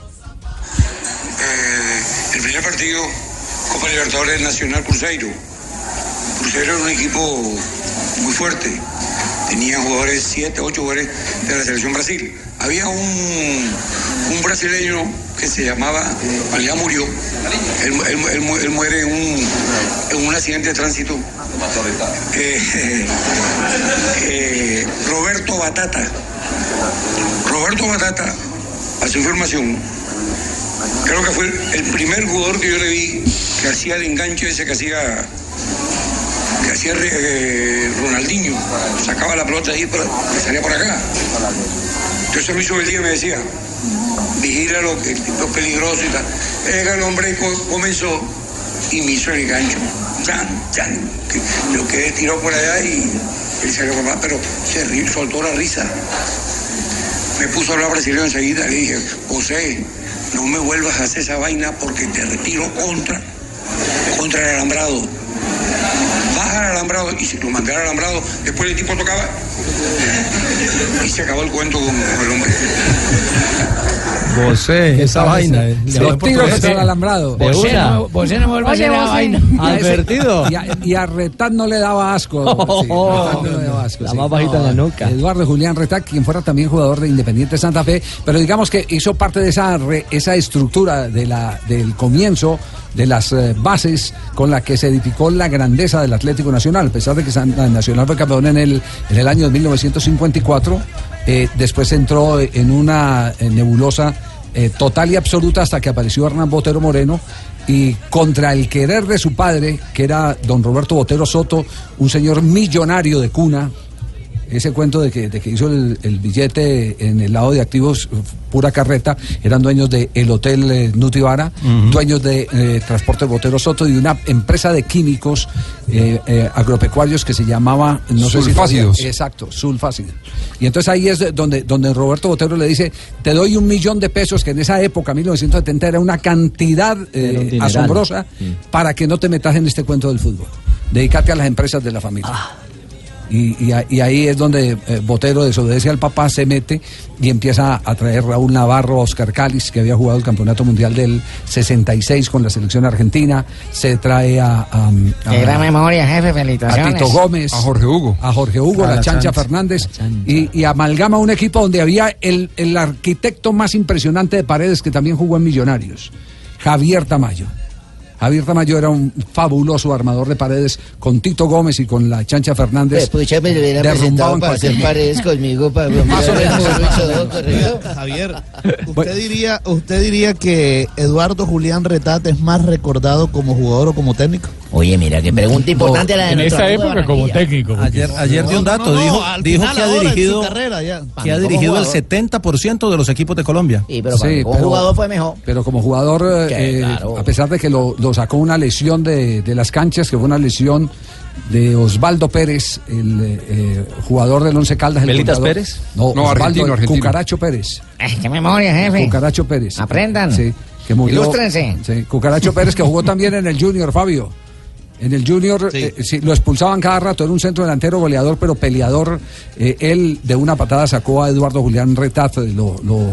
Partido, Copa Libertadores Nacional Cruzeiro. Cruzeiro era un equipo muy fuerte. Tenía jugadores, siete, ocho jugadores de la selección Brasil. Había un, un brasileño que se llamaba, ya murió. Él, él- él mu- él muere en un, un accidente de tránsito. Eh, eh, Roberto Batata. Roberto Batata, a su información, creo que fue el primer jugador que yo le vi que hacía el enganche ese que hacía que hacía eh, Ronaldinho sacaba la pelota ahí que salía por acá entonces me hizo el día y me decía vigila lo, lo peligroso y tal Llega el hombre y co- comenzó y me hizo el gancho. Chan, chan, que lo que tiró por allá y él salió con más, pero se ri- soltó la risa. Me puso a hablar brasileño enseguida, le dije, José, no me vuelvas a hacer esa vaina porque te retiro contra, contra el alambrado. Baja el alambrado y si lo mandé al alambrado, después el tipo tocaba y se acabó el cuento con el hombre. José, esa vaina. eh. Los tiros contra el alambrado. De una. no, no me vuelvas a hacer la vaina. Advertido. Y a, y a Retát no le daba asco. sí, Retát no le daba asco, La sí. más bajita en la nuca. Eduardo Julián Retát, quien fuera también jugador de Independiente Santa Fe, pero digamos que hizo parte de esa, re- esa estructura de la, del comienzo, de las eh, bases con la que se edificó la grandeza del Atlético Nacional. A pesar de que San- Nacional fue campeón en el, en el año de 1954, eh, después entró en una eh, nebulosa eh, total y absoluta hasta que apareció Hernán Botero Moreno y contra el querer de su padre, que era don Roberto Botero Soto, un señor millonario de cuna, ese cuento de que, de que hizo el, el billete en el lado de activos eh, pura carreta, eran dueños del el hotel eh, Nutibara, dueños de eh, Transporte Botero Soto y de una empresa de químicos eh, eh, agropecuarios que se llamaba, no sé si Sulfácidos. exacto, sulfácidos. Y entonces ahí es de- donde, donde Roberto Botero le dice, te doy un millón de pesos, que en esa época, 1970, era una cantidad eh, asombrosa, para que no te metas en este cuento del fútbol. Dedícate a las empresas de la familia. Y, y a- y ahí es donde eh, Botero desobedece al papá, se mete y empieza a traer Raúl Navarro, Oscar Cáliz, que había jugado el Campeonato Mundial del 66 con la selección argentina, se trae a, a- a- Qué gran memoria, jefe, a felicitaciones. Tito Gómez, A Jorge Hugo. a Jorge Hugo, A la, la Chancha, Chancha. Fernández, y, y amalgama un equipo donde había el, el arquitecto más impresionante de Paredes, que también jugó en Millonarios, Javier Tamayo. Javier Tamayo era un fabuloso armador de paredes con Tito Gómez y con la Chancha Fernández. Pues, pucha, me lo hubiera presentado derrumbaban para hacer paredes conmigo, para Más o menos. ¿correcto? Javier, ¿usted diría, ¿usted diría que Eduardo Julián Retate es más recordado como jugador o como técnico? Oye, mira, qué pregunta importante la de En esa época como técnico. Ayer, ayer dio un dato, No, no, dijo, dijo final que ha dirigido, carrera ya. que ha dirigido el jugador. 70% de los equipos de Colombia. Sí, pero como pero- jugador fue mejor. Pero como jugador, eh, a pesar de que lo, lo sacó una lesión de, de las canchas, que fue una lesión de Osvaldo Pérez, el eh, eh, jugador del Once Caldas. el ¿Melitas. Pérez? No, No, Osvaldo, argentino. Cucaracho Pérez. Ay, qué memoria, jefe. Cucaracho Pérez. Aprendan. Sí, que murió. Ilústrense. Sí, Cucaracho Pérez, que jugó también en el Junior, Fabio. En el Junior Sí. eh, sí, lo expulsaban cada rato, era un centro delantero goleador, pero peleador. Eh, él de una patada sacó a Eduardo Julián Retat, eh, lo, lo,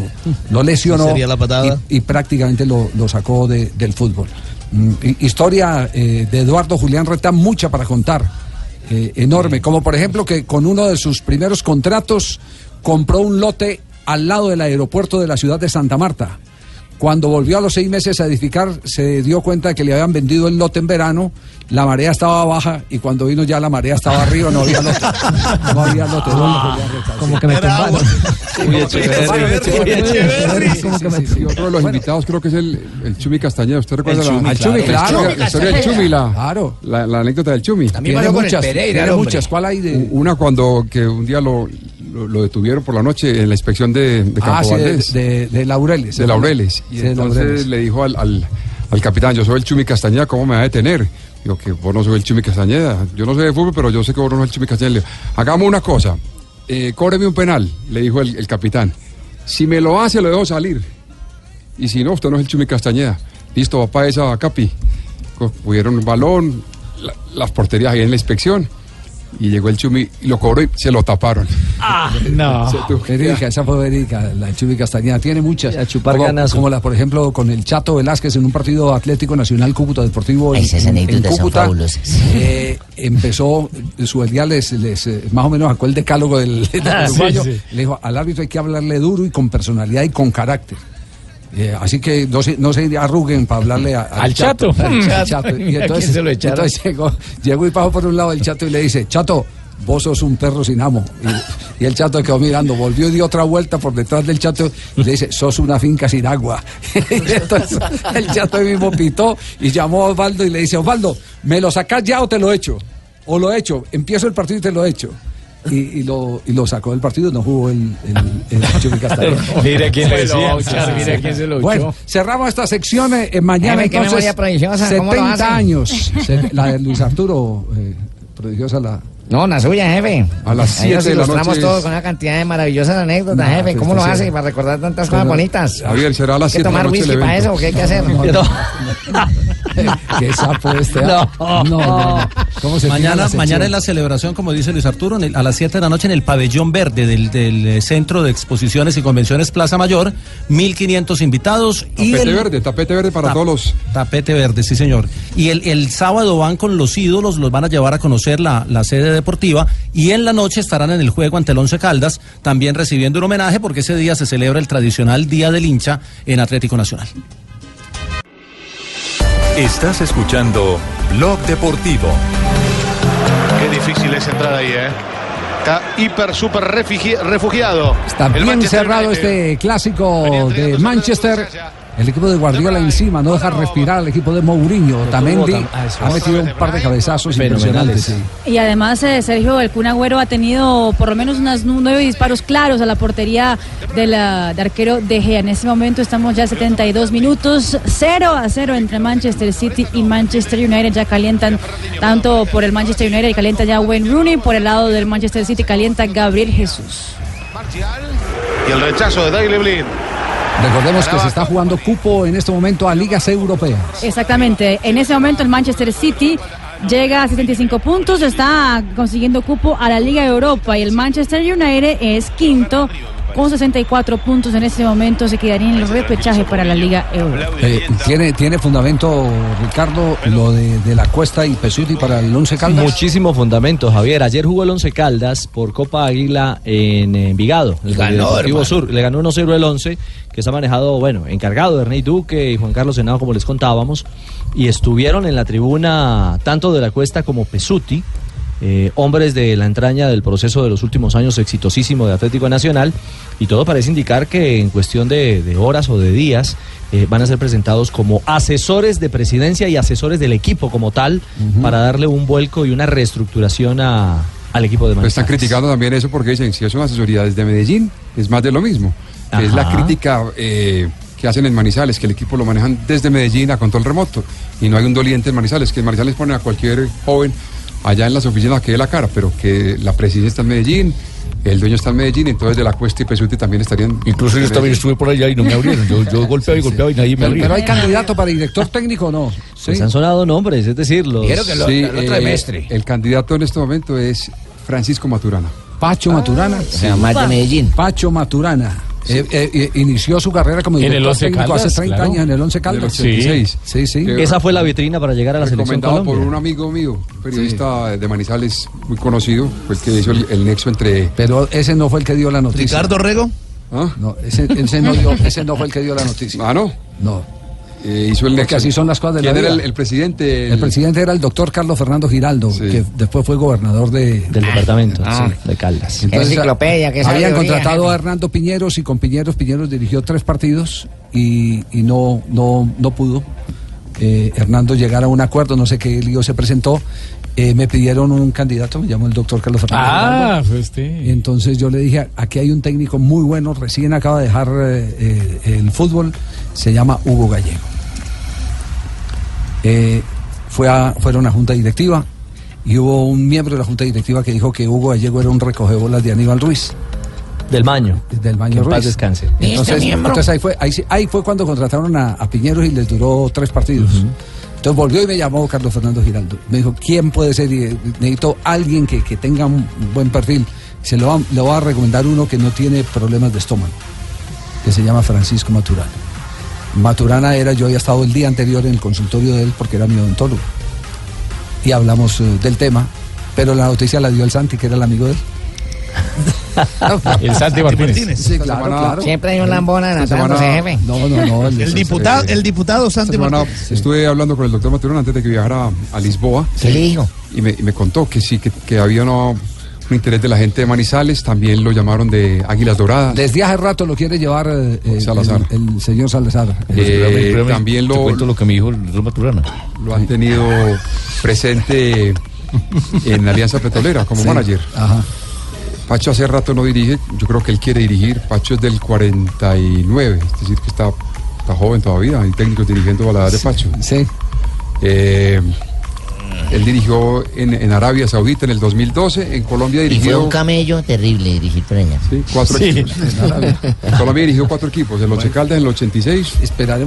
lo lesionó sería la patada? Y, y prácticamente lo, lo sacó de- del fútbol. Mm, hi- historia eh, de Eduardo Julián Retat, mucha para contar, eh, enorme, como por ejemplo que con uno de sus primeros contratos compró un lote al lado del aeropuerto de la ciudad de Santa Marta. Cuando volvió a los seis meses a edificar, se dio cuenta de que le habían vendido el lote en verano, la marea estaba baja y cuando vino ya la marea estaba arriba, no había lote. No había lote. Como que me tumbaron. Uy, Echeverri. Como que me- Y otro de los invitados creo que es el, el Chumi Castañeda. ¿Usted recuerda Chumi, la, Chumi, la claro. historia, la historia del Chumi? La, Claro. la, la anécdota del Chumi. También Tiene el muchas, Pereira, tiene el muchas. ¿Cuál hay de...? Una cuando que un día lo, lo, lo detuvieron por la noche en la inspección de, de Campo Ah, sí, de, Valdés. de- de Laureles. de Laureles. Y Sí, entonces Laureles. le dijo al, al, al capitán, yo soy el Chumi Castañeda, ¿cómo me va a detener? Digo, que vos no soy el Chumi Castañeda. Yo no sé de fútbol, pero yo sé que vos no sos el Chumi Castañeda. Le digo, hagamos una cosa, eh, cóbreme un penal, le dijo el, el capitán. Si me lo hace, lo dejo salir. Y si no, usted no es el Chumi Castañeda. Listo, papá, esa Capi. Pudieron el balón, la- las porterías ahí en la inspección. Y llegó el Chumi y lo cobró y se lo taparon. Ah, no. Verídica, esa fue verídica, la Chumi Castañeda. Tiene muchas. A chupar como, ganazo. como la, por ejemplo, con el Chato Velázquez en un partido Atlético Nacional Cúcuta Deportivo en, Esas en- en anécdotas son Cúcuta. eh, empezó, su día les, les, eh, más o menos sacó el decálogo del, del Ah, sí, uruguayo. sí. Le dijo, al árbitro hay que hablarle duro y con personalidad y con carácter. Eh, así que no se, no se arruguen para hablarle a- ¿Al Chato? Al Chato. Y entonces, ¿quién se lo echaron? entonces llegó, llegó y pasó por un lado el Chato y le dice, Chato, vos sos un perro sin amo. Y, y el Chato quedó mirando, volvió y dio otra vuelta por detrás del Chato y le dice, sos una finca sin agua. y entonces el Chato ahí mismo pitó y llamó a Osvaldo y le dice, Osvaldo, ¿me lo sacás ya o te lo echo? O lo echo, empiezo el partido y te lo echo. Y, y lo, y lo sacó del partido, no jugó el, el, el Chucky Castañeda. Mire quién Se le lo decía. echó, Mire quién se lo echó. Bueno, cerramos esta sección eh, eh, mañana qué entonces. memoria prodigiosa, ¿cómo lo 70 hace? años. Se- la de Luis Arturo, eh, prodigiosa la. No, la suya, jefe. A las Ahí 7 nos de la ilustramos noche todos es- con una cantidad de maravillosas anécdotas, No, jefe. pues, ¿Cómo lo sí. hace para recordar tantas Pero- cosas bonitas? Javier, será a las ¿Hay que 7 de la tomar noche el whisky para eso o qué hay que hacer? Qué sapo este. No. no, no, no. ¿Cómo se Mañana, mañana es la celebración, como dice Luis Arturo, en el- a las 7 de la noche en el pabellón verde del, del, eh, Centro de Exposiciones y Convenciones Plaza Mayor. 1.500 invitados. y Tapete el- verde, tapete verde para Tap- todos los. Tapete verde, sí señor. Y el, el sábado van con los ídolos, los van a llevar a conocer la, la sede deportiva y en la noche estarán en el juego ante el Once Caldas, también recibiendo un homenaje porque ese día se celebra el tradicional Día del Hincha en Atlético Nacional. Estás escuchando Blog Deportivo. Qué difícil es entrar ahí, ¿eh? Está hiper, súper refugi- refugiado. Está El bien Manchester cerrado United. este clásico de Manchester. El equipo de Guardiola encima, no deja respirar al equipo de Mourinho. Tamendi tam- ah, ha metido un par de cabezazos impresionantes. sí. Y además eh, Sergio El Kun Agüero ha tenido por lo menos unos nueve disparos claros a la portería de la, de arquero De Gea. En este momento estamos ya a 72 minutos, 0 a 0 entre Manchester City y Manchester United. Ya calientan tanto por el Manchester United, calienta ya Wayne Rooney, por el lado del Manchester City calienta Gabriel Jesús. Y el rechazo de Daily Blind. Recordemos que se está jugando cupo en este momento a ligas europeas. Exactamente. En ese momento el Manchester City llega a 75 puntos, está consiguiendo cupo a la Liga Europa y el Manchester United es quinto con 64 puntos en ese momento se quedaría en el repechaje para la Liga Europa. Eh, ¿tiene, ¿Tiene fundamento, Ricardo, lo de, de la Cuesta y Pesuti para el Once Caldas? Muchísimo fundamento, Javier. Ayer jugó el Once Caldas por Copa Águila en Envigado. El Ganó. Sur. Le ganó 1-0 el 11, que se ha manejado, bueno, encargado de Ernei Duque y Juan Carlos Senado, como les contábamos. Y estuvieron en la tribuna tanto de la Cuesta como Pesuti. Eh, hombres de la entraña del proceso de los últimos años exitosísimo de Atlético Nacional y todo parece indicar que en cuestión de, de horas o de días eh, van a ser presentados como asesores de presidencia y asesores del equipo como tal para darle un vuelco y una reestructuración a- al equipo de Pues están Manizales. criticando también eso porque dicen, si es una asesoría desde Medellín, es más de lo mismo. Que es la crítica eh, que hacen en Manizales, que el equipo lo manejan desde Medellín a control remoto. Y no hay un doliente en Manizales, que en Manizales ponen a cualquier joven allá en las oficinas que dé la cara, pero que la presidencia está en Medellín, el dueño está en Medellín, entonces de la Cuesta y Pesuti también estarían... Incluso yo también estuve por allá y no me abrieron. Yo, yo golpeaba y golpeaba y nadie me abría. pero hay candidato para director técnico o no. Pues han sonado nombres, es decir, los... Sí, eh, El candidato en este momento es Francisco Maturana. Pacho Maturana. O sea, más de Medellín. Pacho Maturana. Eh, eh, eh, inició su carrera como En el director Once técnico Caldas, hace 30 claro. años en el Once Caldas. Del 86. Sí, sí. Esa fue la vitrina para llegar a la selección recomendado por Colombia. un amigo mío, periodista de Manizales muy conocido, fue el que hizo el, el nexo entre... Pero ese no fue el que dio la noticia. Ricardo Rego. ¿Ah? No, ese, ese no dio- ese no fue el que dio la noticia. Ah, ¿no? No. Eh, hizo el Porque así son las cosas de la ¿Quién era vida. el, el presidente? El presidente era el doctor Carlos Fernando Giraldo, que después fue gobernador de, del departamento Ah. sí, de Caldas. Enciclopedia, que habían sabiduría, contratado jefe. a Hernando Piñeros y con Piñeros Piñeros dirigió tres partidos y, y no, no, no pudo. Eh, Hernando llegar a un acuerdo, no sé qué lío se presentó. Eh, me pidieron un candidato, me llamó el doctor Carlos Fernando. Ah, fue este. Entonces yo le dije, aquí hay un técnico muy bueno, recién acaba de dejar eh, eh, el fútbol, se llama Hugo Gallego. Eh, fue a, fueron a junta directiva y hubo un miembro de la junta directiva que dijo que Hugo Gallego era un recogebolas de Aníbal Ruiz. Del Maño. Del Maño Que Ruiz. paz descanse. Entonces, ¿Este entonces ahí fue, ahí, sí- ahí fue cuando contrataron a, a Piñeros y les duró tres partidos. Entonces volvió y me llamó Carlos Fernando Giraldo. Me dijo, ¿quién puede ser? Y, eh, necesito alguien que, que tenga un buen perfil. Se lo va, le a recomendar uno que no tiene problemas de estómago, que se llama Francisco Maturana. Maturana era, yo había estado el día anterior en el consultorio de él porque era mi odontólogo. Y hablamos eh, del tema, pero la noticia la dio el Santi, que era el amigo de él. El Santi Martínez. Sí, claro, claro. Siempre hay un lambón adelantándose, semana- jefe. No, no, no. El diputado, el diputado Santi Martínez. estuve hablando con el doctor Maturana antes de que viajara a, a Lisboa. ¿Qué le dijo? Y me, y me contó que sí, que, que había una- un interés de la gente de Manizales, también lo llamaron de Águilas Doradas. Desde hace rato lo quiere llevar eh, el, Salazar. el- el señor Salazar. Eh, Espérame, también lo, cuento lo que me dijo el doctor Maturana. lo han tenido presente en Alianza Petrolera como Sí. manager. Ajá. Pacho hace rato no dirige, yo creo que él quiere dirigir. Pacho es del 49, es decir, que está, está joven todavía. Hay técnicos dirigiendo a la edad de Pacho. Sí. Eh, él dirigió en, en Arabia Saudita en el 2012, en Colombia Y fue dirigió un camello terrible dirigir por allá. sí, cuatro Sí. equipos. En. En Colombia dirigió cuatro equipos, el Oche Caldas en el 86,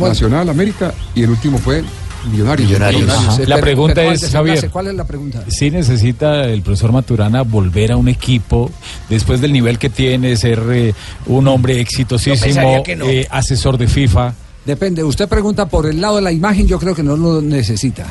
Nacional, América, y el último fue Millonarios. La pregunta Pero, es, ¿cuál- Javier, ¿Cuál es la pregunta? si necesita el profesor Maturana volver a un equipo después del nivel que tiene, ser eh, un hombre exitosísimo, no. eh, asesor de FIFA? Depende, usted pregunta por el lado de la imagen, yo creo que no lo necesita.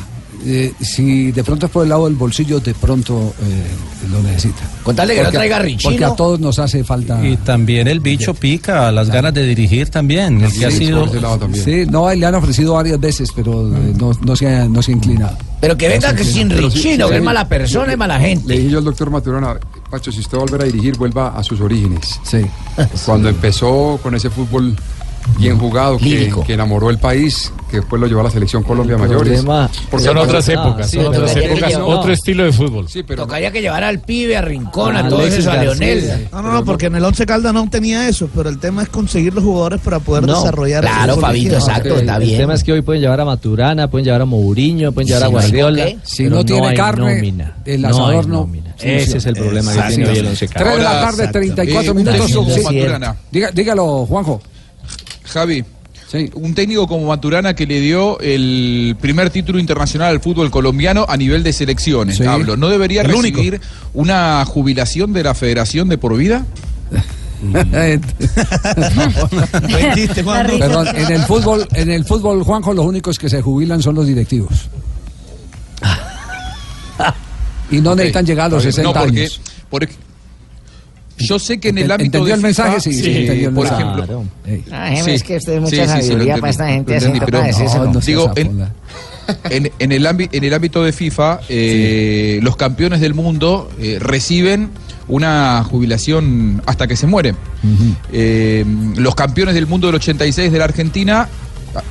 Eh, si de pronto es por el lado del bolsillo, de pronto eh, lo necesita. Contarle que no Porque- traiga Richino. Porque a todos nos hace falta. Y también el bicho pica, las ganas de dirigir también. El que ha sido. Sí, no, le han ofrecido varias veces, pero eh, no, no, se ha, no se ha inclinado. Pero que venga No, que sin Richino, sí, que es mala persona y mala gente. Le dije yo al doctor Maturana, Pacho, si usted va a volver a dirigir, vuelva a sus orígenes. Sí. Cuando empezó con ese fútbol bien jugado, que, enamoró el país, que después lo llevó a la selección Colombia Mayores. Porque Son otras épocas, son otras épocas, otro estilo de fútbol. Sí, pero Tocaría que llevar al pibe, a Rincón, a Ah, todo Alexis eso, a. Leonel. No, no, no, porque en el Once Caldas no tenía eso, pero el tema es conseguir los jugadores para poder No, desarrollar. claro, el fútbol Fabito, exacto, está El bien. tema es que hoy pueden llevar a Maturana, pueden llevar a Mourinho, pueden llevar a Si no Guardiola. Si no tiene carne, nómina. el No asador no. Ese es el problema que tiene hoy el Once Caldas. 3 de la tarde, exacto. 34 Eh, un minutos. Maturana. Dígalo, Juanjo. Javi, un técnico como Maturana que le dio el primer título internacional al fútbol colombiano a nivel de selecciones, Sí. hablo, ¿no debería El único. recibir una jubilación de la federación de por vida? Perdón, en el fútbol, en el fútbol, Juanjo, los únicos que se jubilan son los directivos. Y no necesitan llegar a los está bien. 60 No, porque- años. porque yo sé que en el ámbito ¿entendió de el mensaje? FIFA, Sí, sí, entendió el por mensaje. ejemplo. Ah, es que usted es mucha sabiduría para esta gente entendí, pero-. No, no digo, en, apola. en- en el ámbi- en el ámbito de FIFA, eh, los campeones del mundo eh, reciben una jubilación hasta que se mueren. Eh, los campeones del mundo del 86 de la Argentina,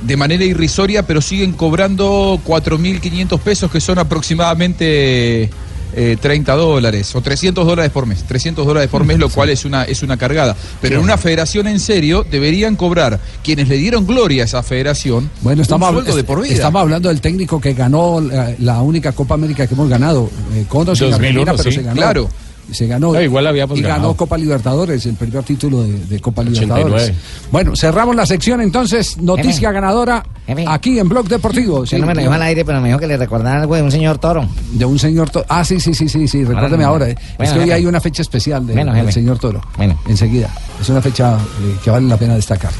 de manera irrisoria, pero siguen cobrando 4.500 pesos, que son aproximadamente eh, 30 dólares o 300 dólares por mes. 300 dólares por mes, lo cual es una, es una cargada. Pero en una federación en serio deberían cobrar quienes le dieron gloria a esa federación Bueno, estamos, un sueldo de por vida. estamos hablando del técnico que ganó la, la única Copa América que hemos ganado. Eh, con o sin 2001, Argentina, pero sí. se ganó. Claro. Se ganó. No, igual habíamos y ganó. Copa Libertadores, el primer título de, de Copa 89. Libertadores. Bueno, cerramos la sección entonces. Noticia Jefe. ganadora Jefe. aquí en Blog Deportivo. Usted no me lo dijo al aire, pero me dijo que le recordara algo de un señor toro. De un señor toro. Ah, sí, sí, sí, sí, sí. Recuérdeme ahora. eh. Bueno, es que hoy hay una fecha especial de- Bueno, del señor toro. Bueno. Enseguida. Es una fecha eh, que vale la pena destacar.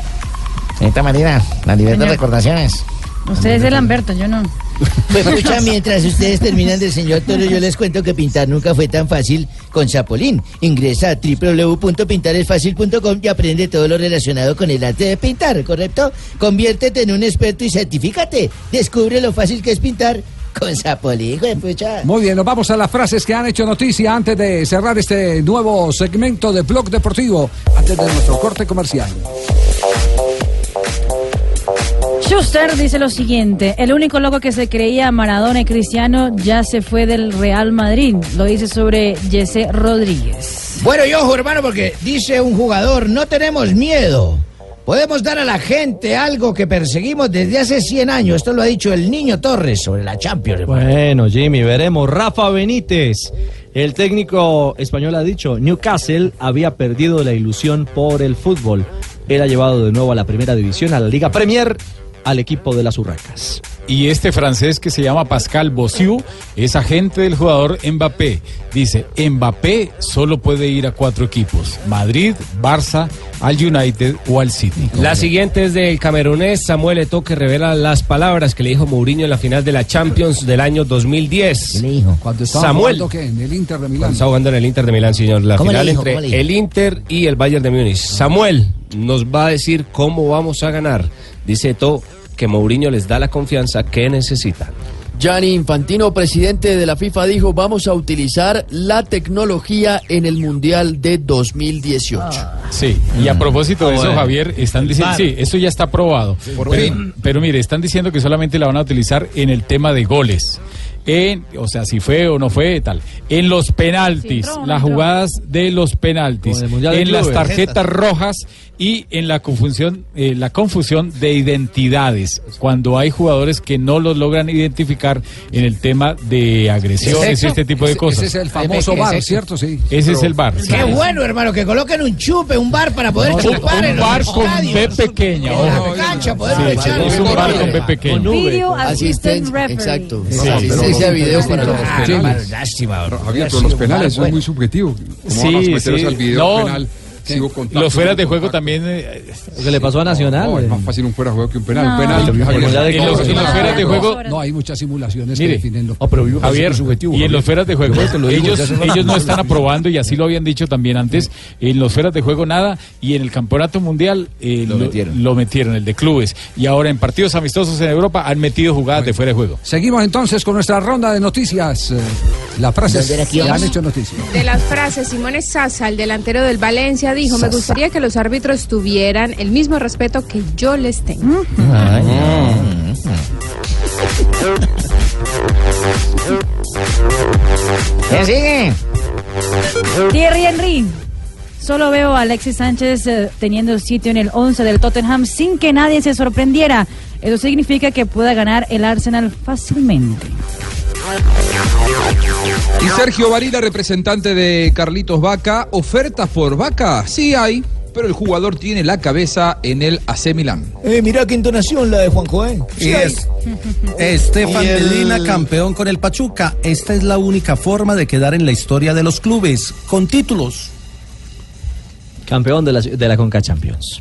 Señorita Marina, la libreta de recordaciones. Usted es el Lamberto, yo no. Pues escucha, mientras ustedes terminan del señor Toro, yo les cuento que pintar nunca fue tan fácil con Zapolín. Ingresa a www.pintaresfacil.com y aprende todo lo relacionado con el arte de pintar, ¿correcto? Conviértete en un experto y certifícate. Descubre lo fácil que es pintar con Zapolín. Muy bien, nos vamos a las frases que han hecho noticia antes de cerrar este nuevo segmento de Blog Deportivo, antes de nuestro corte comercial. Schuster dice lo siguiente, el único loco que se creía Maradona y Cristiano ya se fue del Real Madrid. Lo dice sobre Jesse Rodríguez. Bueno, y ojo, hermano, porque dice un jugador, no tenemos miedo. Podemos dar a la gente algo que perseguimos desde hace 100 años. Esto lo ha dicho el niño Torres sobre la Champions. Bueno, Jimmy, veremos. Rafa Benítez, el técnico español ha dicho, Newcastle había perdido la ilusión por el fútbol. Él ha llevado de nuevo a la primera división, a la Liga Premier, al equipo de las Urracas. Y este francés que se llama Pascal Bossiou es agente del jugador Mbappé. Dice, Mbappé solo puede ir a cuatro equipos, Madrid, Barça, al United o al City. La siguiente es del camerunés Samuel Eto'o que revela las palabras que le dijo Mourinho en la final de la Champions del año 2010. ¿Qué le dijo? Cuando estaba Samuel. jugando, ¿qué? En el Inter de Milán. Cuando estaba jugando en el Inter de Milán, señor. La ¿Cómo le final entre el Inter y el Bayern de Múnich. Samuel nos va a decir cómo vamos a ganar. Dice Eto'o que Mourinho les da la confianza que necesitan. Gianni Infantino, presidente de la FIFA, dijo vamos a utilizar la tecnología en el Mundial de 2018. Sí, y a propósito de Ah, eso. Javier, están diciendo, sí, eso ya está aprobado. pero, pero mire, están diciendo que solamente la van a utilizar en el tema de goles. En, o sea, si fue o no fue, tal. En los penaltis, las jugadas de los penaltis, en las tarjetas rojas y en la confusión, eh, la confusión de identidades, cuando hay jugadores que no los logran identificar en el tema de agresiones y este tipo de cosas. Ese es el famoso bar, ¿cierto? Sí. Ese es el bar. sí. Qué bueno, hermano, que coloquen un chupe, un bar para poder Un- chupar un en los bar con estadios. B pequeña, En la cancha, poder Sí, echar es un bar con B pequeño. Video assistant referee. exacto. Asistencia de video para los Ah, penales. Lástima, Javier, pero los penales son muy subjetivos. ¿Cómo van a al video penal? Sigo Los fueras de juego también. eh, Lo que le pasó a Nacional. No, es eh. más fácil un fuera de juego que un penal. No. Un penal. Los, los fueras de juego. No, hay muchas simulaciones que Mire, definen lo Javier, y en los fueras de juego, ellos, ellos no están aprobando, y así lo habían dicho también antes, en los fueras de juego nada, y en el campeonato mundial eh, lo, lo metieron. el de clubes. Y ahora en partidos amistosos en Europa han metido jugadas de fuera de juego. Seguimos entonces con nuestra ronda de noticias. Eh, Las frases ¿Dónde era que que han hecho noticias. De las frases, Simone Sasa, el delantero del Valencia, dijo, me gustaría que los árbitros tuvieran el mismo respeto que yo les tengo. ¿Quién sigue? Thierry Henry. Solo veo a Alexis Sánchez eh, teniendo sitio en el 11 del Tottenham sin que nadie se sorprendiera. Eso significa que pueda ganar el Arsenal fácilmente. Y Sergio Varila, representante de Carlitos Vaca, ¿ofertas por Vaca? Sí hay, pero el jugador tiene la cabeza en el AC Milán. Eh, mirá qué entonación la de Juanjo, ¿eh? Y es Estefan el- Medina, campeón con el Pachuca. Esta es la única forma de quedar en la historia de los clubes, con títulos. Campeón de la, de la Conca Champions.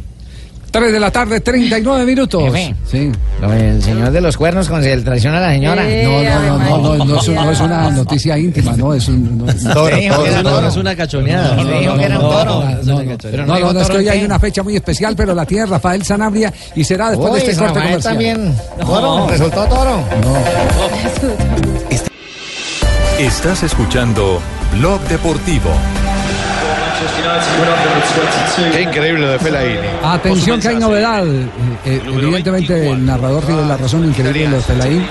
3 de la tarde, 39 minutos. Jefe. Sí. Del señor de los cuernos con el traición a la señora. Eh, No, no, no, no, no, no, es, no es una noticia íntima, no es un. No, no, Toro, toro, Es una, toro. es una cachoneada. No, no, dijo que era un toro. no, es que hoy hay una fecha muy especial, pero la tiene Rafael Sanabria y será después de este corte comercial. también. Toro, resultó toro. Estás escuchando Blog Deportivo. Qué increíble lo de Fellaini. Atención que hay novedad. Eh, eh, evidentemente el narrador tiene la razón increíble los Fellaini.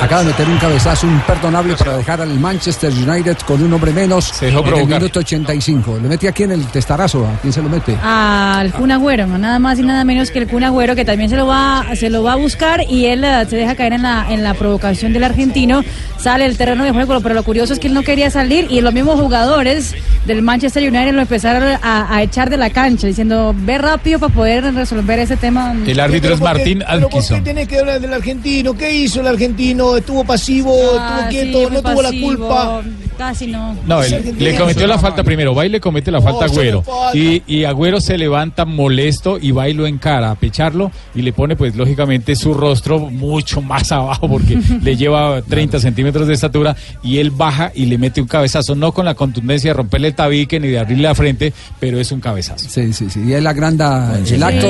Acaba de meter un cabezazo imperdonable para dejar al Manchester United con un hombre menos dejó en el minuto 85. Le mete aquí en el testarazo. ¿A quién se lo mete? Al Kun Agüero, nada más y nada menos que el Kun Agüero, que también se lo va, se lo va a buscar y él eh, se deja caer en la, en la provocación del argentino. Sale el terreno de juego, pero lo curioso es que él no quería salir y los mismos jugadores del Manchester United lo empezaron a, a echar de la cancha, diciendo, ve rápido para poder resolver ese tema. El árbitro es Pero ¿por qué- Martín pero ¿por qué tenés que hablar del argentino? ¿Qué hizo el argentino? ¿Estuvo pasivo? Ah, ¿Estuvo quieto? ¿No tuvo la culpa? Casi no. No, él le cometió la falta primero. Va y le comete la falta a Agüero. Y, y Agüero se levanta molesto y va y lo encara a pecharlo y le pone, pues, lógicamente, su rostro mucho más abajo porque le lleva 30 centímetros de estatura y él baja y le mete un cabezazo, no con la contundencia de romperle el tabique ni de abrirle la frente, pero es un cabezazo. Sí, sí, sí. Y él agranda el Sí, acto.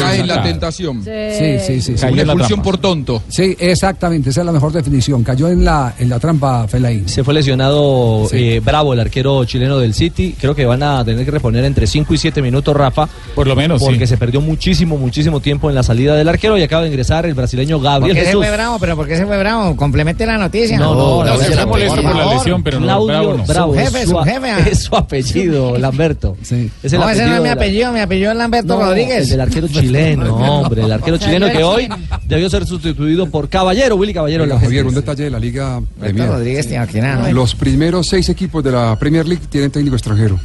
Cae en la tentación. Sí. Sí, sí, sí. sí. Cayó Una expulsión por tonto. Sí, exactamente, esa es la mejor definición. Cayó en la, en la trampa Fellaini. Se fue lesionado eh, Bravo, el arquero chileno del City. Creo que van a tener que reponer entre 5 y 7 minutos, Rafa. Por lo menos, Porque sí. se perdió muchísimo, muchísimo tiempo en la salida del arquero y acaba de ingresar el brasileño ¿Por Gabriel qué se fue bravo? ¿Pero por qué se fue bravo? Complemente la noticia. No, no, No, no, se no, fue molesto por por la lesión, pero no, Claudio bravo no. Bravo, Su es jefe, su jefe, ah. Es su apellido, Lamberto. Sí. Es el no, ese no es mi apellido, mi apellido es Lamberto No, Rodríguez. El del arquero chileno, hombre, el arquero chileno que hoy debió ser sustituido por Caballero, Willy Caballero. Oiga, Javier, un detalle de la Liga Premier. Rodríguez tiene aquí nada. Los primeros seis equipos de la Premier League tienen técnico extranjero.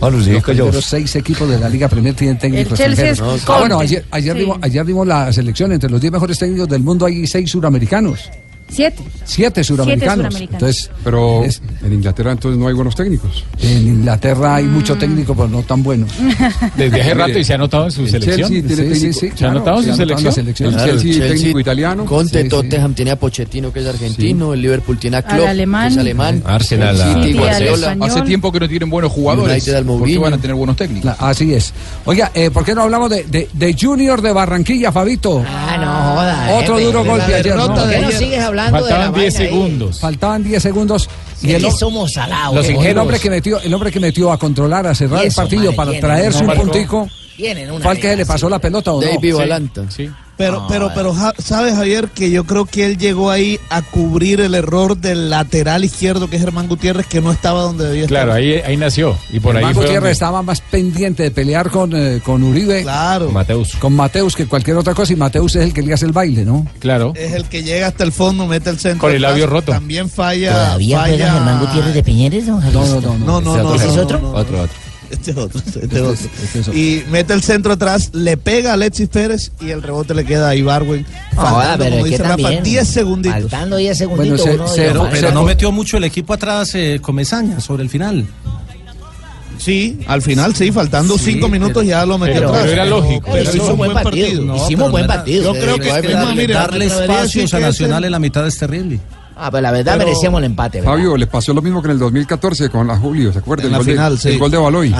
Los primeros seis equipos de la Liga Premier tienen técnicos extranjeros. es Ah, bueno, ayer, ayer, Sí. vimos, ayer vimos la selección. Entre los 10 mejores técnicos del mundo hay seis suramericanos. Siete. Siete suramericanos. suramericanos. Entonces, Pero es- en Inglaterra entonces no hay buenos técnicos. en Inglaterra hay Mm. mucho técnico, pero no tan buenos. Desde hace rato y se ha notado en su El selección. Chelsea tiene Sí, sí, sí, ¿Se ha claro, notado en su selección? El Claro, Chelsea, técnico italiano. Conte, Sí, sí. Tottenham tiene a Pochettino, que es argentino. El Liverpool tiene a Klopp, alemán. que es alemán. Arsenal, City, Guardiola. Hace tiempo que no tienen buenos jugadores. United al ¿Por qué Mourinho. van a tener buenos técnicos? La- así es. Oiga, eh, ¿por qué no hablamos de, de, de Junior de Barranquilla, Fabito? Ah, no joda. Otro jefe. duro De golpe ayer, ¿no? ¿Por qué no Ayer. sigues hablando de la Faltaban 10 vaina ahí? segundos. Faltaban 10 segundos. Y el, somos salados. Los el hombre que metió, el hombre que metió a controlar, a cerrar Y el eso, partido madre, para traerse no un puntico, fue al que liga le pasó la pelota o no. David Sí, Valanta. sí. Pero, No, pero, pero, ¿sabes, Javier? Que yo creo que él llegó ahí a cubrir el error del lateral izquierdo, que es Germán Gutiérrez, que no estaba donde debía estar. Claro, ahí, ahí nació. Y por Germán ahí fue Gutiérrez donde- estaba más pendiente de pelear con, eh, con Uribe. Claro. Mateus. Con Mateus que cualquier otra cosa. Y Mateus es el que le hace el baile, ¿no? Claro. Es el que llega hasta el fondo, mete el centro. Con el labio roto. También falla. ¿Todavía falla... Germán Gutiérrez de Piñeres, don Javier? No, no, no. No, no, no. ¿Ese es no, otro? no, no. Otro, otro. Este es otro, este es otro. Y mete el centro atrás, le pega a Alexis Pérez y el rebote le queda a Ibarwen. Faltando, pero como que dice Rafa, también, 10 segunditos. Faltando 10 segunditos. Bueno, se- uno se- de- pero, pero no metió mucho el equipo atrás eh, sobre el final. Sí, al final sí, faltando 5 minutos ya lo metió pero- atrás. pero era lógico. Pero Hicimos hizo un buen partido. partido. No, Hicimos buen no era- partido. Yo creo que, es más, mire, darle atrevería a decir espacios a que Nacional en la mitad es terrible. Ah, pero la verdad Pero- merecíamos el empate, ¿verdad? Fabio, le pasó lo mismo que en el 2014 con la Julio, ¿se acuerdan? En El la gol de- sí. El gol de Baloy.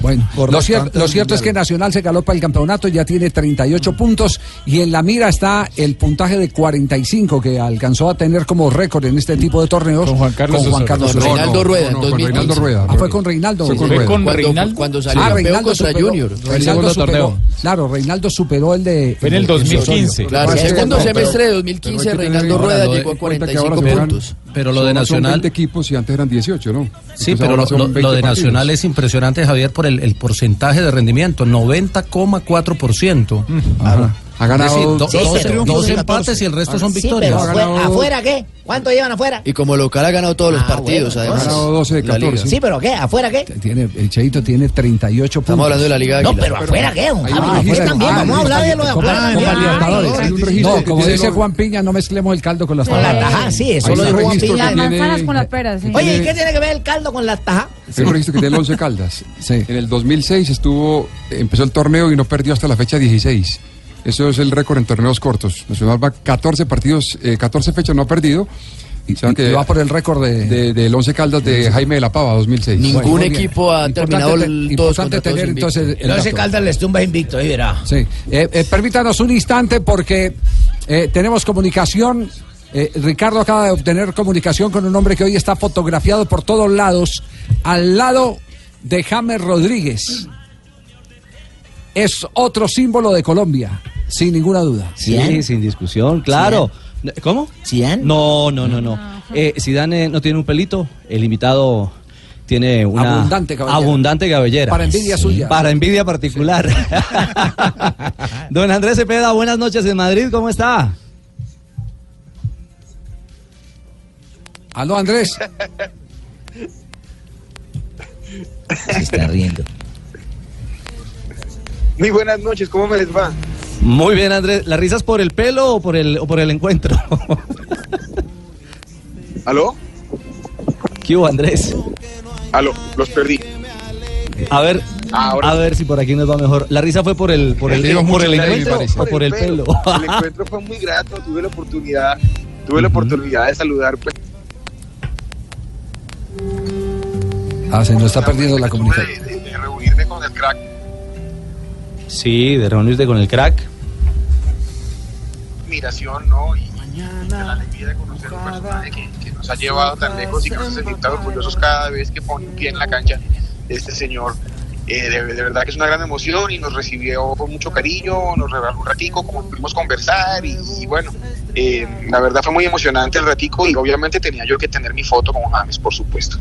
Bueno, lo, cier- lo cierto es que. Nacional se caló para el campeonato, ya tiene 38 puntos y en la mira está el puntaje de 45 que alcanzó a tener como récord en este tipo de torneos con Juan Carlos Juan Osorio. Carlos Con. Reinaldo Rueda, en con 2015. Reinaldo Rueda. Ah, fue con Reinaldo. Fue con con Cuando- Reinaldo. cuando salió Ah, campeón Reinaldo contra superó- Junior. El Reinaldo segundo superó- torneo. Claro, Reinaldo superó el de... Fue en el de 2015. Osorio. Claro, el segundo semestre de 2015 Reinaldo Rueda llegó a 45 puntos. Pero lo de Son- Son Nacional- 20 equipos y antes eran 18, ¿no? Sí, Entonces pero lo, lo- 20 lo de partidos. Nacional es impresionante, Javier, por el, el porcentaje de rendimiento, 90,4%. Ajá. Ha ganado Es decir, do- dos de empates y el resto son Sí, victorias. pero afuera, ¿afuera qué? ¿Cuánto llevan afuera? Y como local ha ganado todos los Ah, partidos, bueno, además. ha ganado 12 de La liga. 14. Sí, pero ¿qué? ¿Afuera qué? Tiene, el Cheito tiene 38 puntos. Estamos hablando de la Liga de No, pero afuera qué, también, Ah, vamos a hablar de lo de afuera. No, como dice los- Juan Piña, no mezclemos el caldo con las Con la tajadas. taja, sí, eso lo dijo Juan Piña. tiene- Manzanas con las peras, sí. Oye, ¿y qué tiene que ver el caldo con las tajas? Es un registro que tiene el Once Caldas. En el 2006 estuvo, empezó el torneo y no perdió hasta la fecha 16. Eso es el récord en torneos cortos. Nacional va 14 partidos, eh, 14 fechas no ha perdido. O sea que Y va por el récord de... de- del Once Caldas de Jaime de la Pava 2006. Ningún Bueno, equipo ha terminado te- el todos importante todos tener entonces el El Once. Caldas les tumba invicto, ahí verá. Sí. Eh, eh, permítanos un instante porque eh, tenemos comunicación. Eh, Ricardo acaba de obtener comunicación con un hombre que hoy está fotografiado por todos lados, al lado de James Rodríguez. Es otro símbolo de Colombia, sin ninguna duda. Sí, sin discusión, claro. ¿Cómo? No, no, no, no. Eh, Zidane no tiene un pelito, el invitado tiene una Abundante cabellera. abundante cabellera. Para envidia suya. Para envidia particular. Don Andrés Cepeda, buenas noches en Madrid, ¿cómo está? Aló, Andrés. Se está riendo. Muy buenas noches, ¿cómo me les va? Muy bien, Andrés. ¿La risas por el pelo o por el, o por el encuentro? ¿Aló? ¿Qué hubo, Andrés? Aló, los perdí. A ver, Ahora a ver si por aquí nos va mejor. ¿La risa fue por el, por el, Digo por el encuentro o por el pelo? El encuentro fue muy grato, tuve la oportunidad, tuve la oportunidad de saludar pues, Ah, se nos está perdiendo la comunicación. de, de reunirme con el crack. Sí, de reunirte con el crack. admiración, ¿no? Y, y la alegría de conocer un personaje que, que nos ha llevado tan lejos y que nos hace sentir tan orgullosos cada vez que pone un pie en la cancha este señor. Eh, de, de verdad que es una gran emoción y nos recibió con mucho cariño, nos regaló un ratico, como pudimos conversar y, y bueno, eh, la verdad fue muy emocionante el ratico y obviamente tenía yo que tener mi foto con James, por supuesto.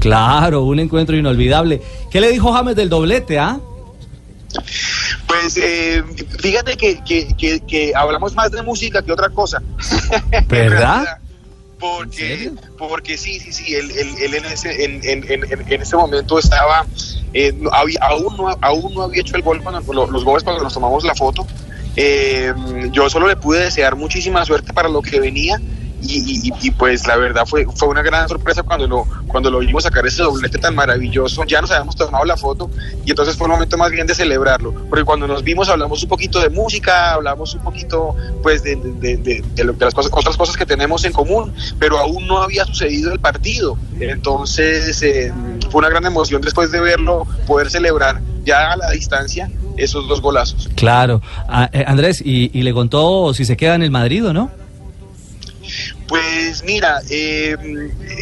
Claro, un encuentro inolvidable. ¿Qué le dijo James del doblete, ah? Pues eh, fíjate que, que, que, que hablamos más de música que otra cosa. ¿Verdad? Porque, porque sí, sí, sí, él, él, él en, ese, en, en, en, ese momento estaba, eh, había, aún, no, aún no había hecho el gol cuando, lo- los goles cuando nos tomamos la foto. Eh, yo solo le pude desear muchísima suerte para lo que venía y, pues la verdad fue, fue una gran sorpresa cuando lo, cuando lo vimos sacar ese doblete tan maravilloso. Ya nos habíamos tomado la foto y entonces fue el momento más bien de celebrarlo. Porque cuando nos vimos hablamos un poquito de música, hablamos un poquito pues de, de- de- las cosas, otras cosas que tenemos en común, pero aún no había sucedido el partido. Entonces eh, fue una gran emoción después de verlo, poder celebrar ya a la distancia esos dos golazos. Claro. Ah, eh, Andrés, y, y le contó si se queda en el Madrid o no? Pues mira, eh,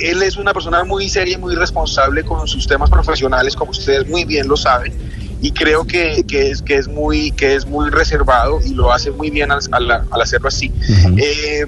él es una persona muy seria y muy responsable con sus temas profesionales, como ustedes muy bien lo saben. y creo que, que es que es muy que es muy reservado y lo hace muy bien al, al- al hacerlo así Eh,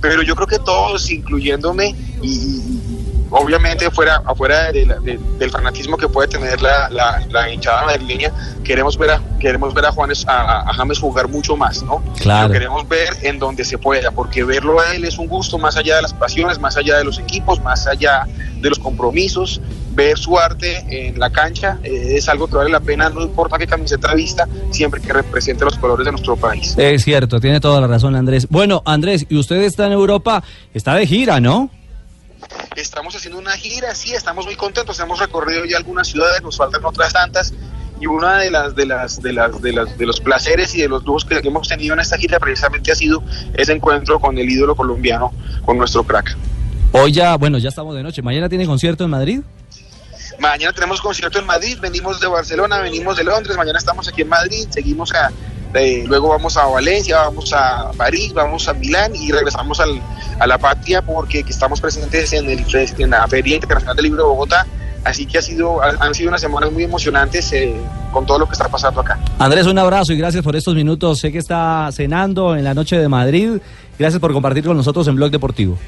pero yo creo que todos incluyéndome y- obviamente fuera afuera de la- de- del fanatismo que puede tener la, la, la hinchada madrileña queremos ver a queremos ver a Juanes a, a James jugar mucho más no Claro. Lo queremos ver en donde se pueda porque verlo a él es un gusto más allá de las pasiones más allá de los equipos más allá de los compromisos ver su arte en la cancha eh, es algo que vale la pena no importa qué camiseta vista siempre que represente los colores de nuestro país Es cierto, tiene toda la razón Andrés. Bueno, Andrés, y usted está en Europa, está de gira, ¿no? Estamos haciendo una gira, sí, estamos muy contentos. Hemos recorrido ya algunas ciudades, nos faltan otras tantas. Y una de las de las de las de las de los placeres y de los lujos que hemos tenido en esta gira precisamente ha sido ese encuentro con el ídolo colombiano, con nuestro crack. Hoy ya, bueno, ya estamos de noche. ¿Mañana tiene concierto en Madrid? Mañana tenemos concierto en Madrid, venimos de Barcelona, venimos de Londres, mañana estamos aquí en Madrid, seguimos a eh, luego vamos a Valencia, vamos a París, vamos a Milán y regresamos al- a la patria porque que estamos presentes en, el, en la Feria Internacional del Libro de Bogotá. Así que ha sido, han han sido unas semanas muy emocionantes eh, con todo lo que está pasando acá. Andrés, un abrazo y gracias por estos minutos. Sé que está cenando en la noche de Madrid. Gracias por compartir con nosotros en Blog Deportivo.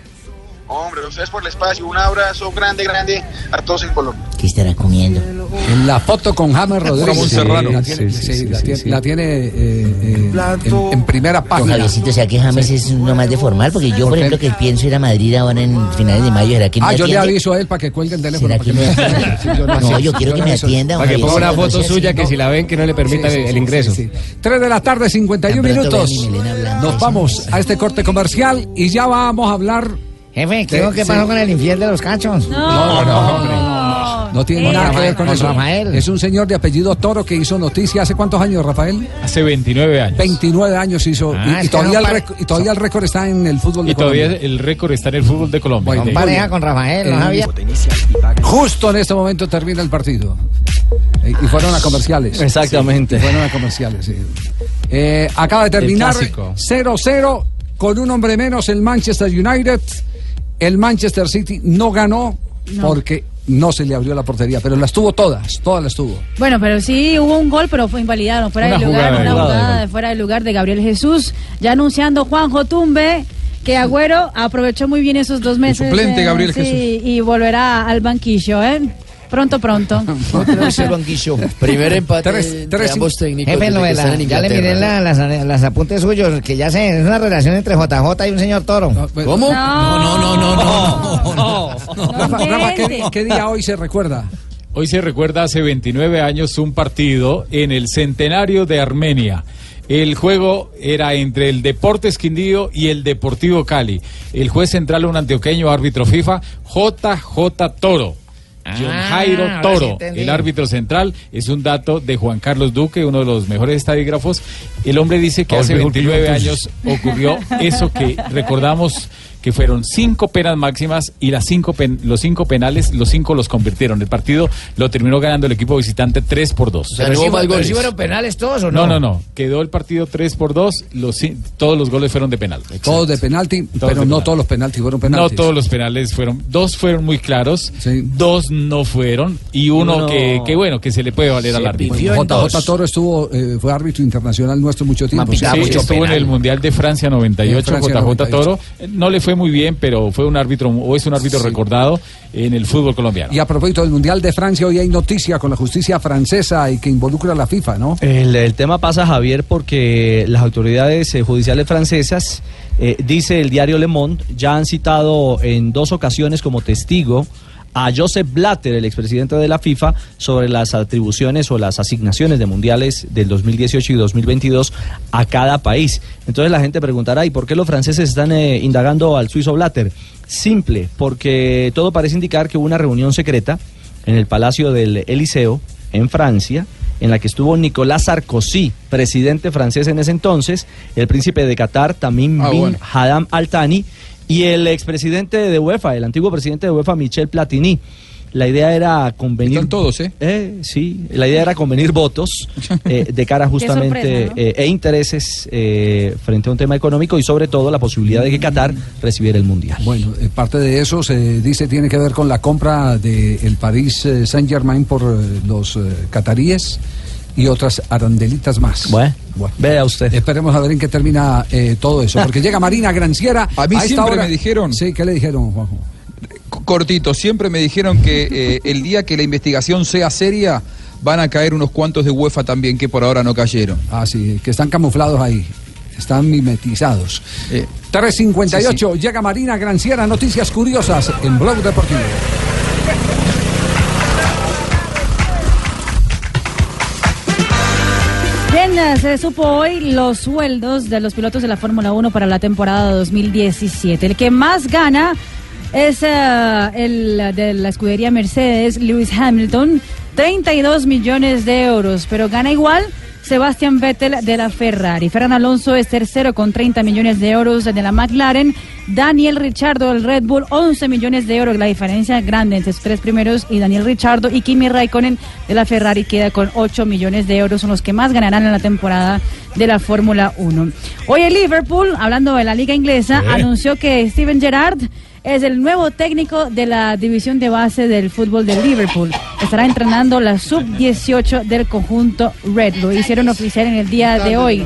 Hombre, ustedes por el espacio, un abrazo grande, grande a todos en Colombia. ¿Qué estará comiendo? En la foto con James Rodríguez. Sí, Serrano. La tiene, Sí, sí, la sí, tiene- sí. la tiene, eh, eh, en, en primera página. Javiercito, o sea que James es uno más de formal, porque yo, por ejemplo, que pienso ir a Madrid ahora en finales de mayo, ¿será que me Ah, yo le atiende? aviso a él para que cuelgue el teléfono. ¿Será para que que me atiende? Yo No, yo quiero que le me atienda, Para que ponga una foto suya que si la ven que no le permita Sí, sí, el, ingreso. sí, sí. Tres de la tarde, 51 Tan pronto minutos. Nos vamos a este corte comercial y ya vamos a hablar. Jefe, ¿qué- ¿qué pasó con el infiel de los cachos? No, no, hombre. No tiene nada que ver con eso. Rafael. Es un señor de apellido Toro que hizo noticia hace cuántos años, Rafael? Hace 29 años. 29 años hizo. Ah, y- y, todavía el récord, y todavía el récord está en el fútbol de Y todavía Colombia. el récord está en el fútbol de Colombia. De- pareja con Rafael, ¿no, Javier? Justo en este momento termina el partido. Eh, Y fueron a comerciales. Exactamente. Sí, y fueron a comerciales, sí. Eh, acaba de terminar clásico. 0-0 con un hombre menos el Manchester United. El Manchester City no ganó No. porque no se le abrió la portería, pero las tuvo todas, todas las tuvo. Bueno, pero sí hubo un gol, pero fue invalidado, fuera Una de lugar, jugada una jugada de fuera de lugar de Gabriel Jesús, ya anunciando Juanjo Tumbe que Agüero aprovechó muy bien esos dos meses. suplente, eh, Gabriel sí, Jesús. y volverá al banquillo, ¿eh? Pronto, pronto. Primer empate Tres- tres- ambos técnicos Jefe, desde lo que de están la- en ya le miré la- las, las apuntes suyos, que ya sé, es una relación entre JJ y un señor Toro. ¿Cómo? No, no, no, no, no. Rafa, Rafa, ¿qué, qué día hoy se recuerda? Hoy se recuerda hace 29 años un partido en el centenario de Armenia. El juego era entre el Deportes Quindío y el Deportivo Cali. El juez central, un antioqueño árbitro FIFA, JJ Toro. John Ah, Jairo Toro, el árbitro central, es un dato de Juan Carlos Duque, uno de los mejores estadígrafos. El hombre dice que hace es mejor que yo, 29 entonces. años ocurrió eso que recordamos que fueron cinco penas máximas y las cinco pen- los cinco penales, los cinco los convirtieron. El partido lo terminó ganando el equipo visitante 3 por 2. Pero sí fue- pero sí fueron penales todos o no? No, no, no. Quedó el partido 3 por 2. Los, todos los goles fueron de penal. Todos de penalti, pero de no penal. todos los penaltis fueron No penaltis. todos los penales fueron. Dos fueron muy claros, dos no fueron y uno, que, que bueno, que se le puede valer al árbitro. JJ Toro estuvo, eh, fue árbitro internacional nuestro mucho tiempo. Sí, estuvo en el Mundial de Francia 98, En Francia JJ 98. Toro. No le fue muy bien, pero fue un árbitro, o es un árbitro recordado en el fútbol colombiano. Y a propósito del Mundial de Francia, hoy hay noticia con la justicia francesa y que involucra a la FIFA, ¿no? El, el tema pasa, Javier, porque las autoridades eh, judiciales francesas, eh, dice el diario Le Monde, ya han citado en dos ocasiones como testigo a Joseph Blatter, el expresidente de la FIFA, sobre las atribuciones o las asignaciones de mundiales del 2018 y 2022 a cada país. Entonces la gente preguntará, ¿y por qué los franceses están eh, indagando al suizo Blatter? Simple, porque todo parece indicar que hubo una reunión secreta en el Palacio del Eliseo, en Francia, en la que estuvo Nicolás Sarkozy, presidente francés en ese entonces, el príncipe de Qatar, Tamim Ah, bin bueno. Haddam Al Thani, y el expresidente de UEFA, el antiguo presidente de UEFA, Michel Platini. La idea era convenir. Están todos, ¿eh? Eh, sí, la idea era convenir votos eh, de cara justamente sorpresa, ¿no? eh, e intereses eh, frente a un tema económico y sobre todo la posibilidad de que Qatar recibiera el mundial. Bueno, eh, parte de eso se dice tiene que ver con la compra del Paris Saint Germain por eh, los eh, cataríes y otras arandelitas más. Bueno, vea usted. Esperemos a ver en qué termina eh, todo eso. Porque llega Marina Granciera. A mí esta siempre hora- me dijeron. Sí, ¿qué le dijeron, Juanjo? Cortito, siempre me dijeron que eh, el día que la investigación sea seria van a caer unos cuantos de UEFA también que por ahora no cayeron. Ah, sí, que están camuflados ahí. Están mimetizados. Eh, 358, llega Marina Granciera, noticias curiosas en Blog Deportivo. Bien, eh, se supo hoy los sueldos de los pilotos de la Fórmula 1 para la temporada 2017. El que más gana es eh, el de la escudería Mercedes, Lewis Hamilton, 32 millones de euros, pero gana igual Sebastian Vettel de la Ferrari. Fernando Alonso es tercero con 30 millones de euros de la McLaren. Daniel Ricciardo del Red Bull, 11 millones de euros. La diferencia es grande entre sus tres primeros y Daniel Ricciardo y Kimi Raikkonen de la Ferrari queda con 8 millones de euros. Son los que más ganarán en la temporada de la Fórmula 1. Hoy el Liverpool, hablando de la liga inglesa, anunció que Steven Gerrard es el nuevo técnico de la división de base del fútbol de Liverpool. Estará entrenando la sub-18 del conjunto Red. Lo hicieron oficial en el día de hoy.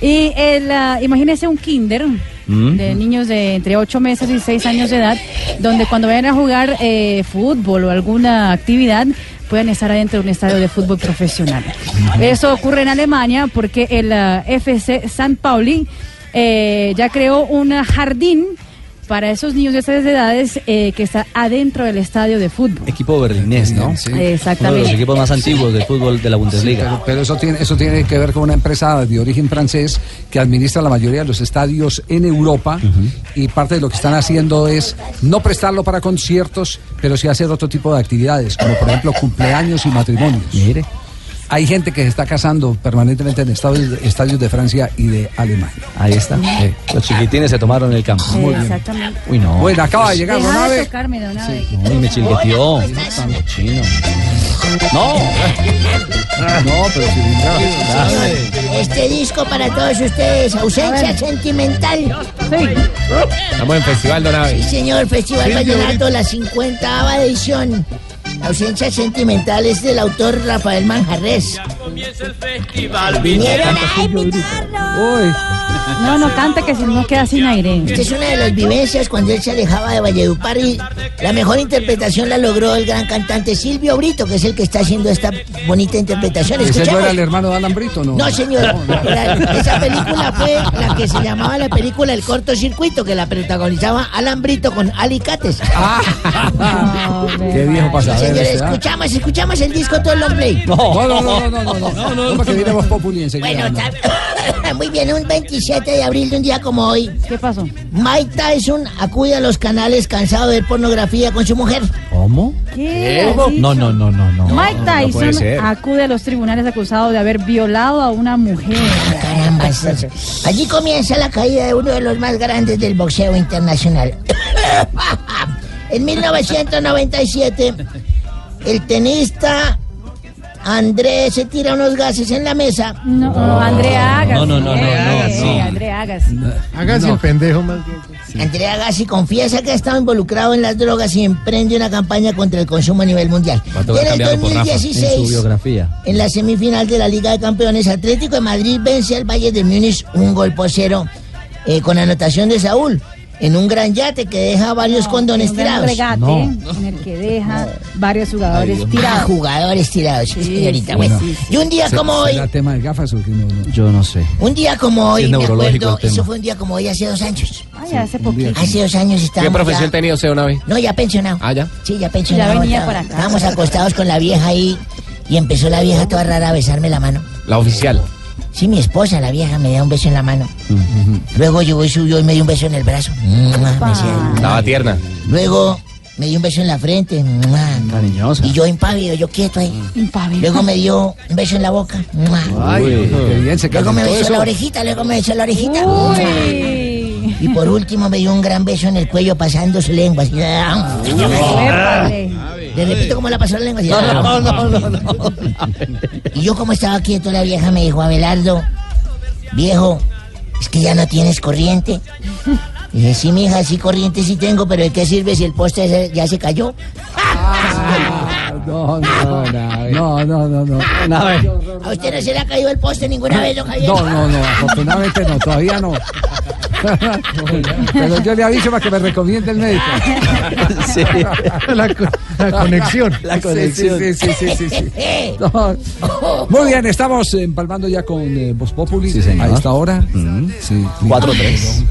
Y el, ah, imagínese un kinder Mm. de niños de entre 8 meses y 6 años de edad, donde cuando vayan a jugar eh, fútbol o alguna actividad, pueden estar adentro de un estadio de fútbol profesional. Eso ocurre en Alemania porque el ah, FC San Pauli eh, ya creó un jardín para esos niños de esas edades eh, que está adentro del estadio de fútbol. Equipo berlinés, ¿no? Exactamente. Uno de los equipos más antiguos del fútbol de la Bundesliga. Pero, pero eso tiene eso tiene que ver con una empresa de origen francés que administra la mayoría de los estadios en Europa y parte de lo que están haciendo es no prestarlo para conciertos, pero sí hacer otro tipo de actividades, como por ejemplo cumpleaños y matrimonios. Mire. Hay gente que se está casando permanentemente en estadios, estadios de Francia y de Alemania. Ahí está. Eh. Los chiquitines se tomaron el campo. Eh, Exactamente. Uy, no. Bueno, acaba de llegar Deja de Donave. tocarme, don Abe. No, y me chilgueteó. No. No, pero si Este disco para todos ustedes, ausencia sentimental. Estamos en Festival Sí, Donave. señor, Festival Vallenato, la 50 edición. Ausencia sentimental es del autor Rafael Manjarres. Vinieron a invitarnos. No, no canta que si no queda sin aire. Esta es una de las vivencias cuando él se alejaba de Valledupar y la mejor interpretación la logró el gran cantante Silvio Brito, que es el que está haciendo esta bonita interpretación. ¿Ese no era el hermano de Alan Brito? No, No, señor. Esa película fue la que se llamaba la película El cortocircuito, que la protagonizaba Alan Brito con alicates. Qué viejo saber Señores, ¿ah? escuchamos, escuchamos el disco todo el long play. No, no, no, no, no, no, no, no, no, populi enseguida. Bueno, no. muy bien, un 27 de abril de un día como hoy. ¿Qué pasó? Mike Tyson acude a los canales cansado de ver pornografía con su mujer. ¿Cómo? ¿Qué? No, no, no, no, no. Mike No Tyson ser. acude a los tribunales acusado de haber violado a una mujer. Caramba, eso es- allí comienza la caída de uno de los más grandes del boxeo internacional. en 1997, el tenista Andrés se tira unos gases en la mesa. No, André Agassi. No, no, no, no, no, sí, no. André Agassi. Hágase el pendejo más bien. Andrea Agassi confiesa que ha estado involucrado en las drogas y emprende una campaña contra el consumo a nivel mundial. Va a Y tocar en el cambiarlo por Rafa en su 2016, biografía. en la semifinal de la Liga de Campeones, Atlético de Madrid vence al Valle de Múnich un gol por cero eh, con anotación de Saúl en un gran yate que deja varios condones Un gran tirados. regate en el que deja varios jugadores Ah, tirados. jugadores tirados, sí, señorita. Bueno, sí, y un día ¿Se- como hoy, ¿Será tema de gafas o qué? No, no. Yo no sé. un día como hoy, Sí, es me neurológico acuerdo, el tema. eso fue un día como hoy hace dos años. Ay, hace poquito. Hace dos años ¿Qué estábamos profesión ya- tenía usted una vez? No, ya pensionado. Ah, ya. Sí, ya pensionado. Ya venía para acá. Estábamos acostados con la vieja ahí y empezó la vieja toda rara a besarme la mano. La oficial. Sí, mi esposa, la vieja, me da un beso en la mano. Luego llegó y subió y me dio un beso en el brazo. Estaba tierna. Luego me dio un beso en la frente. Cariñosa. Y yo impávido, yo quieto ahí. Impávido. Luego me dio un beso en la boca. Ay, qué bien, se Luego me besó eso. la orejita, luego me besó la orejita. Uy. Y por último me dio un gran beso en el cuello pasando su lengua. así. Épale. Le repito cómo la pasó la lengua. no, no, no, no. Y yo como estaba quieto, la vieja me dijo, Abelardo, viejo, es que ya no tienes corriente. Y dije, sí, mija, sí corriente sí tengo, pero ¿de qué sirve si el poste ya se cayó? No, no, no, no, no, no. ¿A usted no se le ha caído el poste ninguna vez, don Javier? No, no, no, afortunadamente no, todavía no. Pero yo le aviso para que me recomiende el médico. Sí. La, co- la conexión. La conexión. Sí, sí, sí, sí, sí, sí. No. Muy bien, estamos empalmando ya con eh, Voz Populi a esta hora. Sí. 4-3.